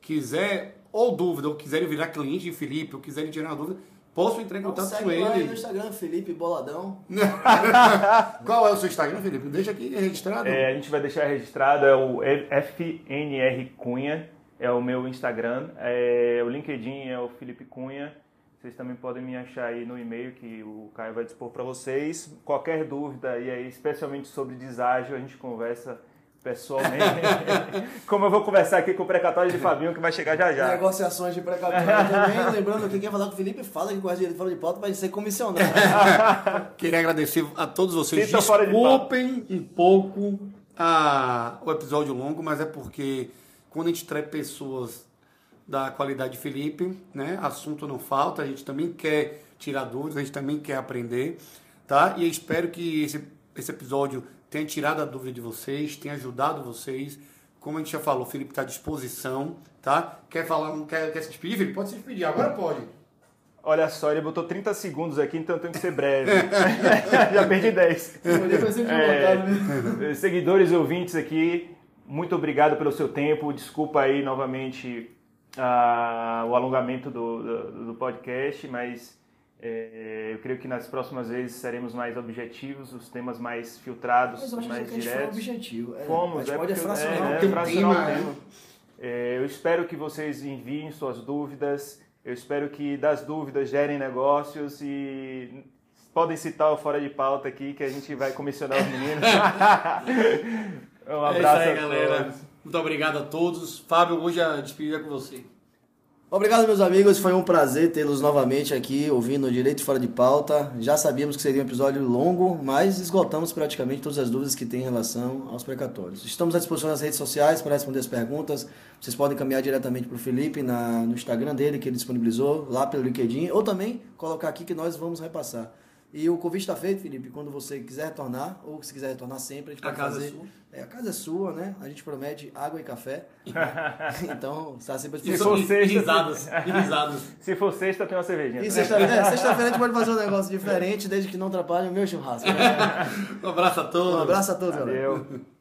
quiser ou dúvida ou quiserem virar cliente de Felipe ou quiserem tirar uma dúvida, possam entrar em contato com segue aí no ele. Instagram, Felipe Boladão. Qual é o seu Instagram, Felipe? Deixa aqui registrado. É, a gente vai deixar registrado, é o FNR Cunha, é o meu Instagram. É, o LinkedIn é o Felipe Cunha. Vocês também podem me achar aí no e-mail que o Caio vai dispor para vocês. Qualquer dúvida, e aí, especialmente sobre deságio, a gente conversa pessoalmente. Como eu vou conversar aqui com o precatório de Fabinho, que vai chegar já já. Negociações de precatório também. Lembrando que quem falar com o Felipe, fala que com de fora de pauta vai ser comissionado. Queria agradecer a todos vocês. Sinta de Desculpem um pouco a, o episódio longo, mas é porque quando a gente traz pessoas da qualidade de Felipe, né? Assunto não falta, a gente também quer tirar dúvidas, a gente também quer aprender, tá? E eu espero que esse esse episódio tenha tirado a dúvida de vocês, tenha ajudado vocês. Como a gente já falou, o Felipe está à disposição, tá? Quer falar, quer, quer se despedir, Felipe? Pode se despedir, agora pode. Olha só, ele botou 30 segundos aqui, então eu tenho que ser breve. Já perdi 10. É, seguidores e ouvintes aqui, muito obrigado pelo seu tempo. Desculpa aí novamente uh, o alongamento do, do, do podcast, mas é, eu creio que nas próximas vezes seremos mais objetivos, os temas mais filtrados, mas eu acho mais que diretos. A objetivo. É, Fomos, é, pode fracionar, é, tem é, um fracionar tema, o tema. É, eu espero que vocês enviem suas dúvidas. Eu espero que das dúvidas gerem negócios e podem citar o Fora de Pauta aqui que a gente vai comissionar os meninos. um abraço é isso aí, a galera. todos. Muito obrigado a todos. Fábio, hoje a despedida é com você. Obrigado, meus amigos. Foi um prazer tê-los novamente aqui ouvindo Direito Fora de Pauta. Já sabíamos que seria um episódio longo, mas esgotamos praticamente todas as dúvidas que tem em relação aos precatórios. Estamos à disposição nas redes sociais para responder as perguntas. Vocês podem caminhar diretamente para o Felipe na, no Instagram dele, que ele disponibilizou, lá pelo LinkedIn, ou também colocar aqui que nós vamos repassar. E o convite está feito, Felipe, quando você quiser retornar, ou se quiser retornar sempre, a gente A pode casa é fazer. sua. É, a casa é sua, né? A gente promete água e café. então, está sempre à Se disposição. for sexta, risadas, risadas. Se for sexta, tem uma cervejinha. E sexta-feira é, sexta-feira a gente pode fazer um negócio diferente, desde que não atrapalhe o meu churrasco. Um abraço a todos. Um abraço a todos, galera. Valeu.